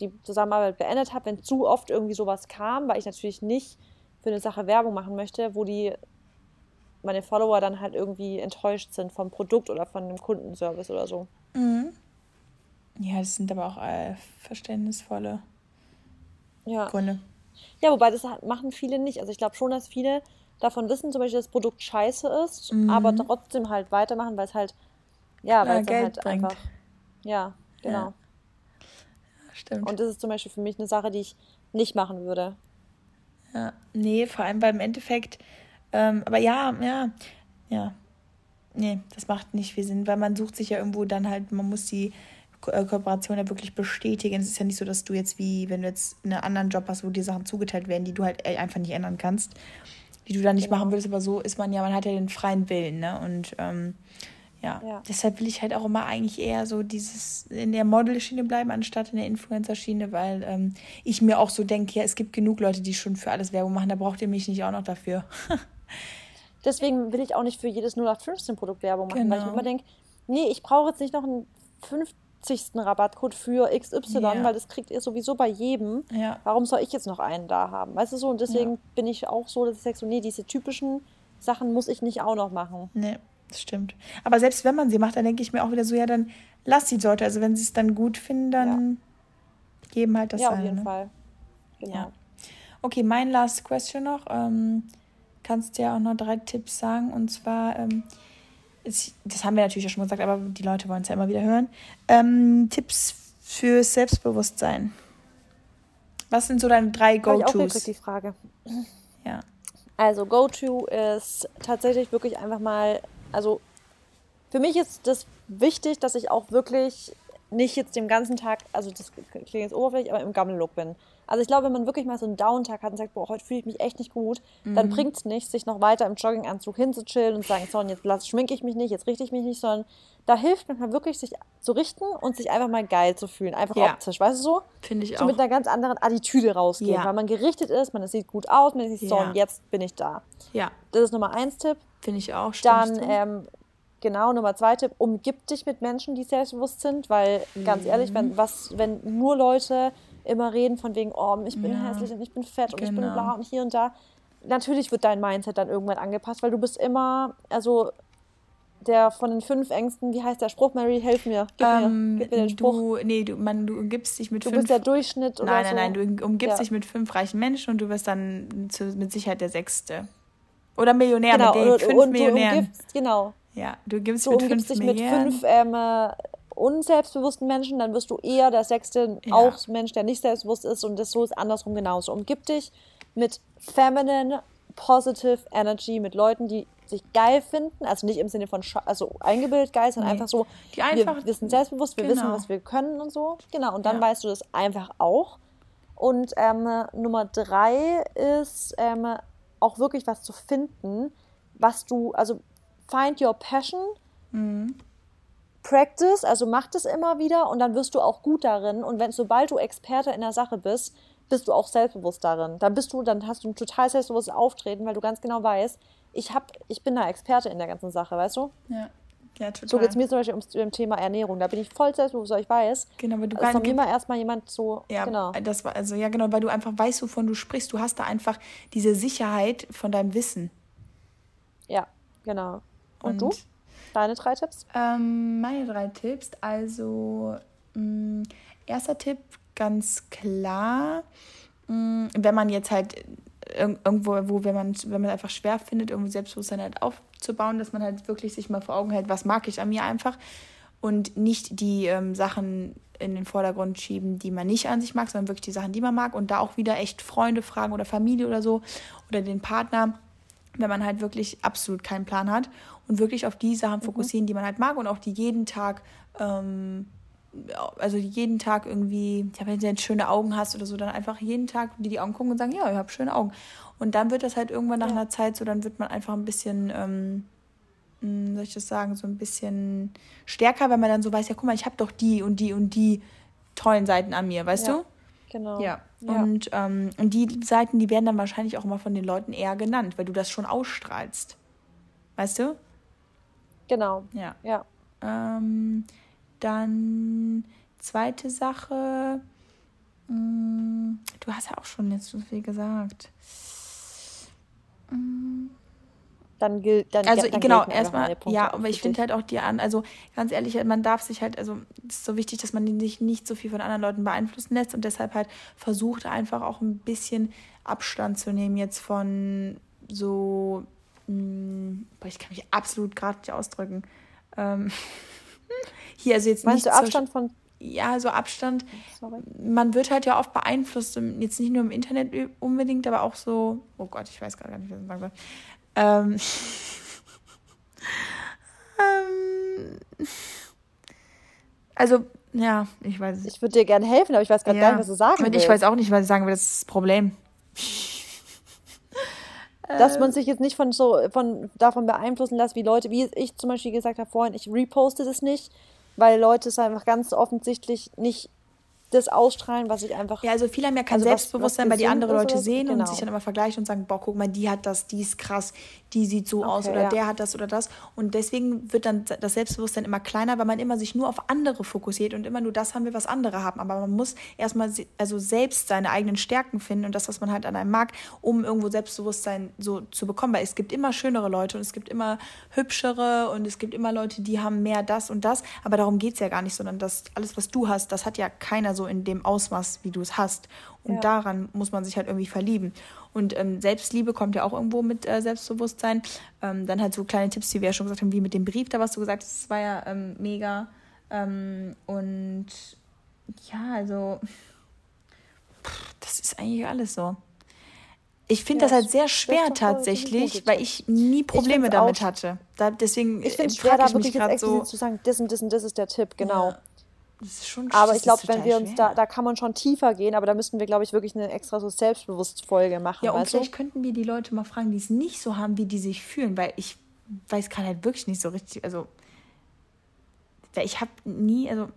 die Zusammenarbeit beendet habe, wenn zu oft irgendwie sowas kam, weil ich natürlich nicht für eine Sache Werbung machen möchte, wo die meine Follower dann halt irgendwie enttäuscht sind vom Produkt oder von dem Kundenservice oder so. Mhm. Ja, das sind aber auch äh, verständnisvolle Ja. Gründe. Ja, wobei das machen viele nicht. Also ich glaube schon, dass viele davon wissen, zum Beispiel, dass das Produkt scheiße ist, aber trotzdem halt weitermachen, weil es halt, ja, weil es halt bringt. einfach, ja, genau. Ja. Stimmt. Und das ist zum Beispiel für mich eine Sache, die ich nicht machen würde. Ja, nee, vor allem beim Endeffekt, ähm, aber ja, ja, ja, nee, das macht nicht viel Sinn, weil man sucht sich ja irgendwo dann halt, man muss die Kooperation ja wirklich bestätigen. Es ist ja nicht so, dass du jetzt wie, wenn du jetzt einen anderen Job hast, wo dir Sachen zugeteilt werden, die du halt äh, einfach nicht ändern kannst, die du dann nicht Genau. machen willst, aber so ist man ja, man hat ja den freien Willen, ne? Und ähm, ja. Ja. deshalb will ich halt auch immer eigentlich eher so dieses in der Model-Schiene bleiben, anstatt in der Influencer-Schiene, weil ähm, ich mir auch so denke, ja, es gibt genug Leute, die schon für alles Werbung machen, da braucht ihr mich nicht auch noch dafür. Deswegen will ich auch nicht für jedes 0815-Produkt Werbung machen, weil ich mir Genau. immer denke, nee, ich brauche jetzt nicht noch einen 50. Rabattcode für XY, Ja. weil das kriegt ihr sowieso bei jedem. Ja. Warum soll ich jetzt noch einen da haben? Weißt du so? Und deswegen Ja. bin ich auch so, dass ich sage so, nee, diese typischen Sachen muss ich nicht auch noch machen. Nee, das stimmt. Aber selbst wenn man sie macht, dann denke ich mir auch wieder so, ja, dann lass die Leute. Also wenn sie es dann gut finden, dann geben halt das ja, auf seine, jeden ne? Fall. Genau. Ja. Okay, mein last question noch. Ähm, kannst ja auch noch drei Tipps sagen. Und zwar, ähm, das haben wir natürlich ja schon gesagt, aber die Leute wollen es ja immer wieder hören. Ähm, Tipps für Selbstbewusstsein. Was sind so deine drei Habe ich auch Go-Tos? die Frage. Ja. Also Go-To ist tatsächlich wirklich einfach mal, also für mich ist das wichtig, dass ich auch wirklich nicht jetzt den ganzen Tag, also das klingt jetzt oberflächlich, aber im Gammel-Look bin. Also ich glaube, wenn man wirklich mal so einen Down-Tag hat und sagt, boah, heute fühle ich mich echt nicht gut, dann bringt es nicht, sich noch weiter im Jogginganzug hinzuchillen und zu sagen, so, und jetzt lass, schminke ich mich nicht, jetzt richte ich mich nicht, sondern da hilft manchmal wirklich, sich zu richten und sich einfach mal geil zu fühlen, einfach Ja. optisch, weißt du so? Finde ich so auch. mit einer ganz anderen Attitüde rausgehen, Ja. weil man gerichtet ist, man sieht gut aus, man sieht so Ja. und jetzt bin ich da. Ja, Das ist Nummer eins Tipp. finde ich auch. Dann ähm, genau Nummer zwei Tipp: Umgib dich mit Menschen, die selbstbewusst sind, weil ganz ehrlich, Mhm. wenn was, wenn nur Leute immer reden von wegen, oh, ich bin Ja. hässlich und ich bin fett und ich bin Genau. bla und hier und da, natürlich wird dein Mindset dann irgendwann angepasst, weil du bist immer, also der von den fünf Ängsten, wie heißt der Spruch, Mary, helf mir, gib ähm, mir, gib mir den Spruch. du, nee, du, man, du umgibst dich mit Du fünf bist der Durchschnitt oder Nein, so. nein, nein, du umgibst Ja. dich mit fünf reichen Menschen und du wirst dann zu, mit Sicherheit der Sechste. Oder Millionär genau, mit den und, fünf und du Millionären. umgibst, genau, ja, du gibst du mit umgibst fünf dich mit fünf ähm, äh, unselbstbewussten Menschen, dann wirst du eher der sechste Ja. auch Mensch, der nicht selbstbewusst ist und das so ist andersrum genauso. Umgib dich mit feminine, positive Energy, mit Leuten, die sich geil finden, also nicht im Sinne von also eingebildet geil, sondern Nee. einfach so, Die einfach- wir wissen selbstbewusst, wir wissen, Genau. was wir können und so. Genau, und dann Ja. weißt du das einfach auch. Und ähm, Nummer drei ist ähm, auch wirklich was zu finden, was du, also find your passion, practice, also mach das immer wieder und dann wirst du auch gut darin. Und wenn, sobald du Experte in der Sache bist, bist du auch selbstbewusst darin. Dann bist du, dann hast du ein total selbstbewusstes Auftreten, weil du ganz genau weißt, ich hab, ich bin da Experte in der ganzen Sache, weißt du? Ja, ja total. So geht es mir zum Beispiel ums dem Thema Ernährung. Da bin ich voll selbstbewusst, weil ich weiß. Genau, aber du ist von mir mal erstmal jemand so, Ja, genau. das war also ja genau, weil du einfach weißt, wovon du sprichst. Du hast da einfach diese Sicherheit von deinem Wissen. Ja, genau. Und, du? Deine drei Tipps? Ähm, meine drei Tipps. Also, mh, erster Tipp, ganz klar, mh, wenn man jetzt halt irg- irgendwo, wo, wenn man wenn man einfach schwer findet, irgendwo Selbstbewusstsein halt auf, aufzubauen, dass man halt wirklich sich mal vor Augen hält, was mag ich an mir einfach und nicht die ähm, Sachen in den Vordergrund schieben, die man nicht an sich mag, sondern wirklich die Sachen, die man mag und da auch wieder echt Freunde fragen oder Familie oder so oder den Partner, wenn man halt wirklich absolut keinen Plan hat und wirklich auf die Sachen mhm. fokussieren, die man halt mag und auch die jeden Tag, ähm, also jeden Tag irgendwie, ja, wenn du jetzt schöne Augen hast oder so, dann einfach jeden Tag dir die Augen gucken und sagen, ja, ich habe schöne Augen. Und dann wird das halt irgendwann nach ja. einer Zeit so, dann wird man einfach ein bisschen ähm, hm, soll ich das sagen, so ein bisschen stärker, wenn man dann so weiß, ja, guck mal, ich habe doch die und die und die tollen Seiten an mir, weißt ja, du? Genau. Ja. ja. Und, ähm, und die Seiten, die werden dann wahrscheinlich auch immer von den Leuten eher genannt, weil du das schon ausstrahlst. Weißt du? Genau. Ja. Ja. Ähm, dann zweite Sache. Mh, hm, du hast ja auch schon jetzt so viel gesagt. Mh, hm dann gilt dann also dann genau erstmal ja aber ich finde halt auch die an also ganz ehrlich man darf sich halt also es ist so wichtig dass man sich nicht so viel von anderen Leuten beeinflussen lässt und deshalb halt versucht einfach auch ein bisschen Abstand zu nehmen jetzt von so mh, hm, boah, ich kann mich absolut gerade nicht ausdrücken ähm, hier also jetzt Meinst nicht du Abstand von ja, so Abstand. Sorry. Man wird halt ja oft beeinflusst, jetzt nicht nur im Internet unbedingt, aber auch so, oh Gott, ich weiß gar nicht, was ich sagen soll. Ähm, ähm, also, ja, ich weiß Ich würde dir gerne helfen, aber ich weiß gerade ja. gar nicht, was du sagen willst. Ich weiß auch nicht, was ich sagen will, das ist das Problem. Dass man sich jetzt nicht von so von davon beeinflussen lässt, wie Leute, wie ich zum Beispiel gesagt habe vorhin, ich reposte das nicht, weil Leute es einfach ganz offensichtlich nicht das ausstrahlen, was ich einfach. Ja, also viele haben ja kein also Selbstbewusstsein, weil die andere Leute sehen genau. und sich dann immer vergleichen und sagen, boah, guck mal, die hat das, die ist krass, die sieht so okay, aus oder ja. der hat das oder das. Und deswegen wird dann das Selbstbewusstsein immer kleiner, weil man immer sich nur auf andere fokussiert und immer nur das haben will, was andere haben. Aber man muss erstmal also selbst seine eigenen Stärken finden und das, was man halt an einem mag, um irgendwo Selbstbewusstsein so zu bekommen. Weil es gibt immer schönere Leute und es gibt immer hübschere und es gibt immer Leute, die haben mehr das und das. Aber darum geht es ja gar nicht, sondern das alles, was du hast, das hat ja keiner so in dem Ausmaß, wie du es hast. Und ja. daran muss man sich halt irgendwie verlieben. Und ähm, Selbstliebe kommt ja auch irgendwo mit äh, Selbstbewusstsein. Ähm, dann halt so kleine Tipps, die wir ja schon gesagt haben, wie mit dem Brief, da was du gesagt hast, das war ja ähm, mega. Ähm, und ja, also das ist eigentlich alles so. Ich finde ja, das halt sehr schwer tatsächlich, weil ich nie Probleme ich damit hatte. Da, deswegen ich finde es schwer, da wirklich jetzt so zu sagen, das und das und das ist der Tipp, genau. Ja. Das ist schon aber ich glaube, wenn wir uns da, da kann man schon tiefer gehen, aber da müssten wir, glaube ich, wirklich eine extra so Selbstbewusst-Folge machen. Ja, und vielleicht du? könnten wir die Leute mal fragen, die es nicht so haben, wie die sich fühlen, weil ich weiß, kann halt wirklich nicht so richtig, also, ich habe nie, also,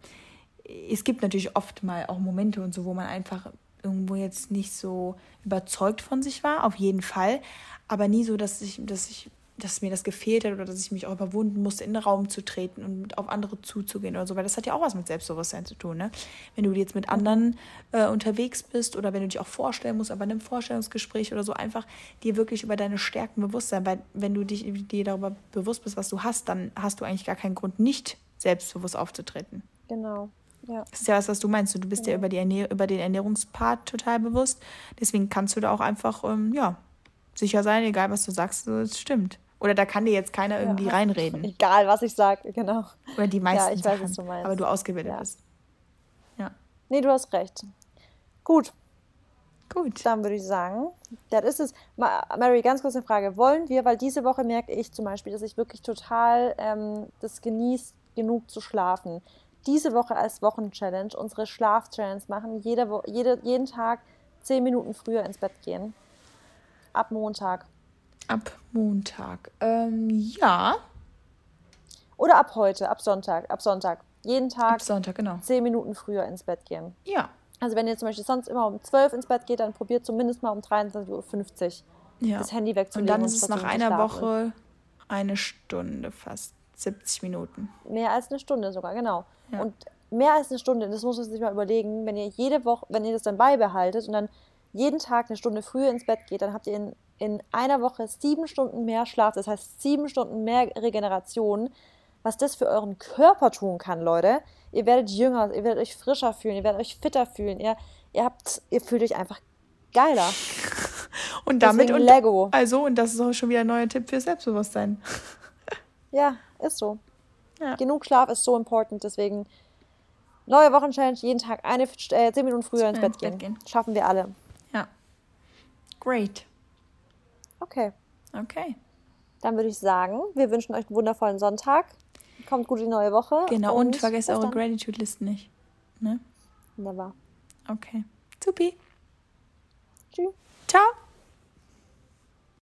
es gibt natürlich oft mal auch Momente und so, wo man einfach irgendwo jetzt nicht so überzeugt von sich war, auf jeden Fall, aber nie so, dass ich, dass ich dass mir das gefehlt hat oder dass ich mich auch überwunden musste, in den Raum zu treten und auf andere zuzugehen oder so, weil das hat ja auch was mit Selbstbewusstsein zu tun. Ne? Wenn du jetzt mit anderen äh, unterwegs bist oder wenn du dich auch vorstellen musst, aber in einem Vorstellungsgespräch oder so, einfach dir wirklich über deine Stärken bewusst sein, weil wenn du dich, dir darüber bewusst bist, was du hast, dann hast du eigentlich gar keinen Grund, nicht selbstbewusst aufzutreten. Genau. Ja. Das ist ja was, was du meinst. Du bist ja, ja über, die Ernähr über den Ernährungspart total bewusst. Deswegen kannst du da auch einfach, ähm, ja, sicher sein, egal was du sagst, es stimmt. Oder da kann dir jetzt keiner irgendwie ja. reinreden. Egal, was ich sage, genau. Oder die meisten ja, ich Sachen, weiß, was du meinst. aber du ausgebildet ja. bist. Ja. Nee, du hast recht. Gut. Gut. Dann würde ich sagen, das ist es. Mary, ganz kurz eine Frage. Wollen wir, weil diese Woche merke ich zum Beispiel, dass ich wirklich total ähm, das genieße, genug zu schlafen. Diese Woche als Wochenchallenge unsere Schlafchallenge machen, jede, jede, jeden Tag zehn Minuten früher ins Bett gehen. Ab Montag. Ab Montag. Ähm, ja. Oder ab heute, ab Sonntag, ab Sonntag. Jeden Tag. Ab Sonntag, genau. Zehn Minuten früher ins Bett gehen. Ja. Also wenn ihr zum Beispiel sonst immer um 12 ins Bett geht, dann probiert zumindest mal um 23.50 Uhr ja. das Handy wegzulegen. Und dann ist es nach einer Woche eine Stunde fast. 70 Minuten. Mehr als eine Stunde sogar, genau. Ja. Und mehr als eine Stunde, das muss man sich mal überlegen, wenn ihr jede Woche, wenn ihr das dann beibehaltet und dann jeden Tag eine Stunde früher ins Bett geht, dann habt ihr in in einer Woche sieben Stunden mehr Schlaf, das heißt sieben Stunden mehr Regeneration, was das für euren Körper tun kann, Leute. Ihr werdet jünger, ihr werdet euch frischer fühlen, ihr werdet euch fitter fühlen, ihr, ihr, habt, ihr fühlt euch einfach geiler. Und damit und Lego. Also, und das ist auch schon wieder ein neuer Tipp für Selbstbewusstsein. Ja, ist so. Ja. Genug Schlaf ist so important, deswegen neue Wochenchallenge, jeden Tag eine äh, zehn Minuten früher ins Bett, ins Bett gehen. gehen. Schaffen wir alle. Ja. Great. Okay. Okay. Dann würde ich sagen, wir wünschen euch einen wundervollen Sonntag. Kommt gut in die neue Woche. Genau, und, und vergesst eure Gratitude-Listen nicht. Ne? Never. Okay. Supi. Tschüss. Ciao.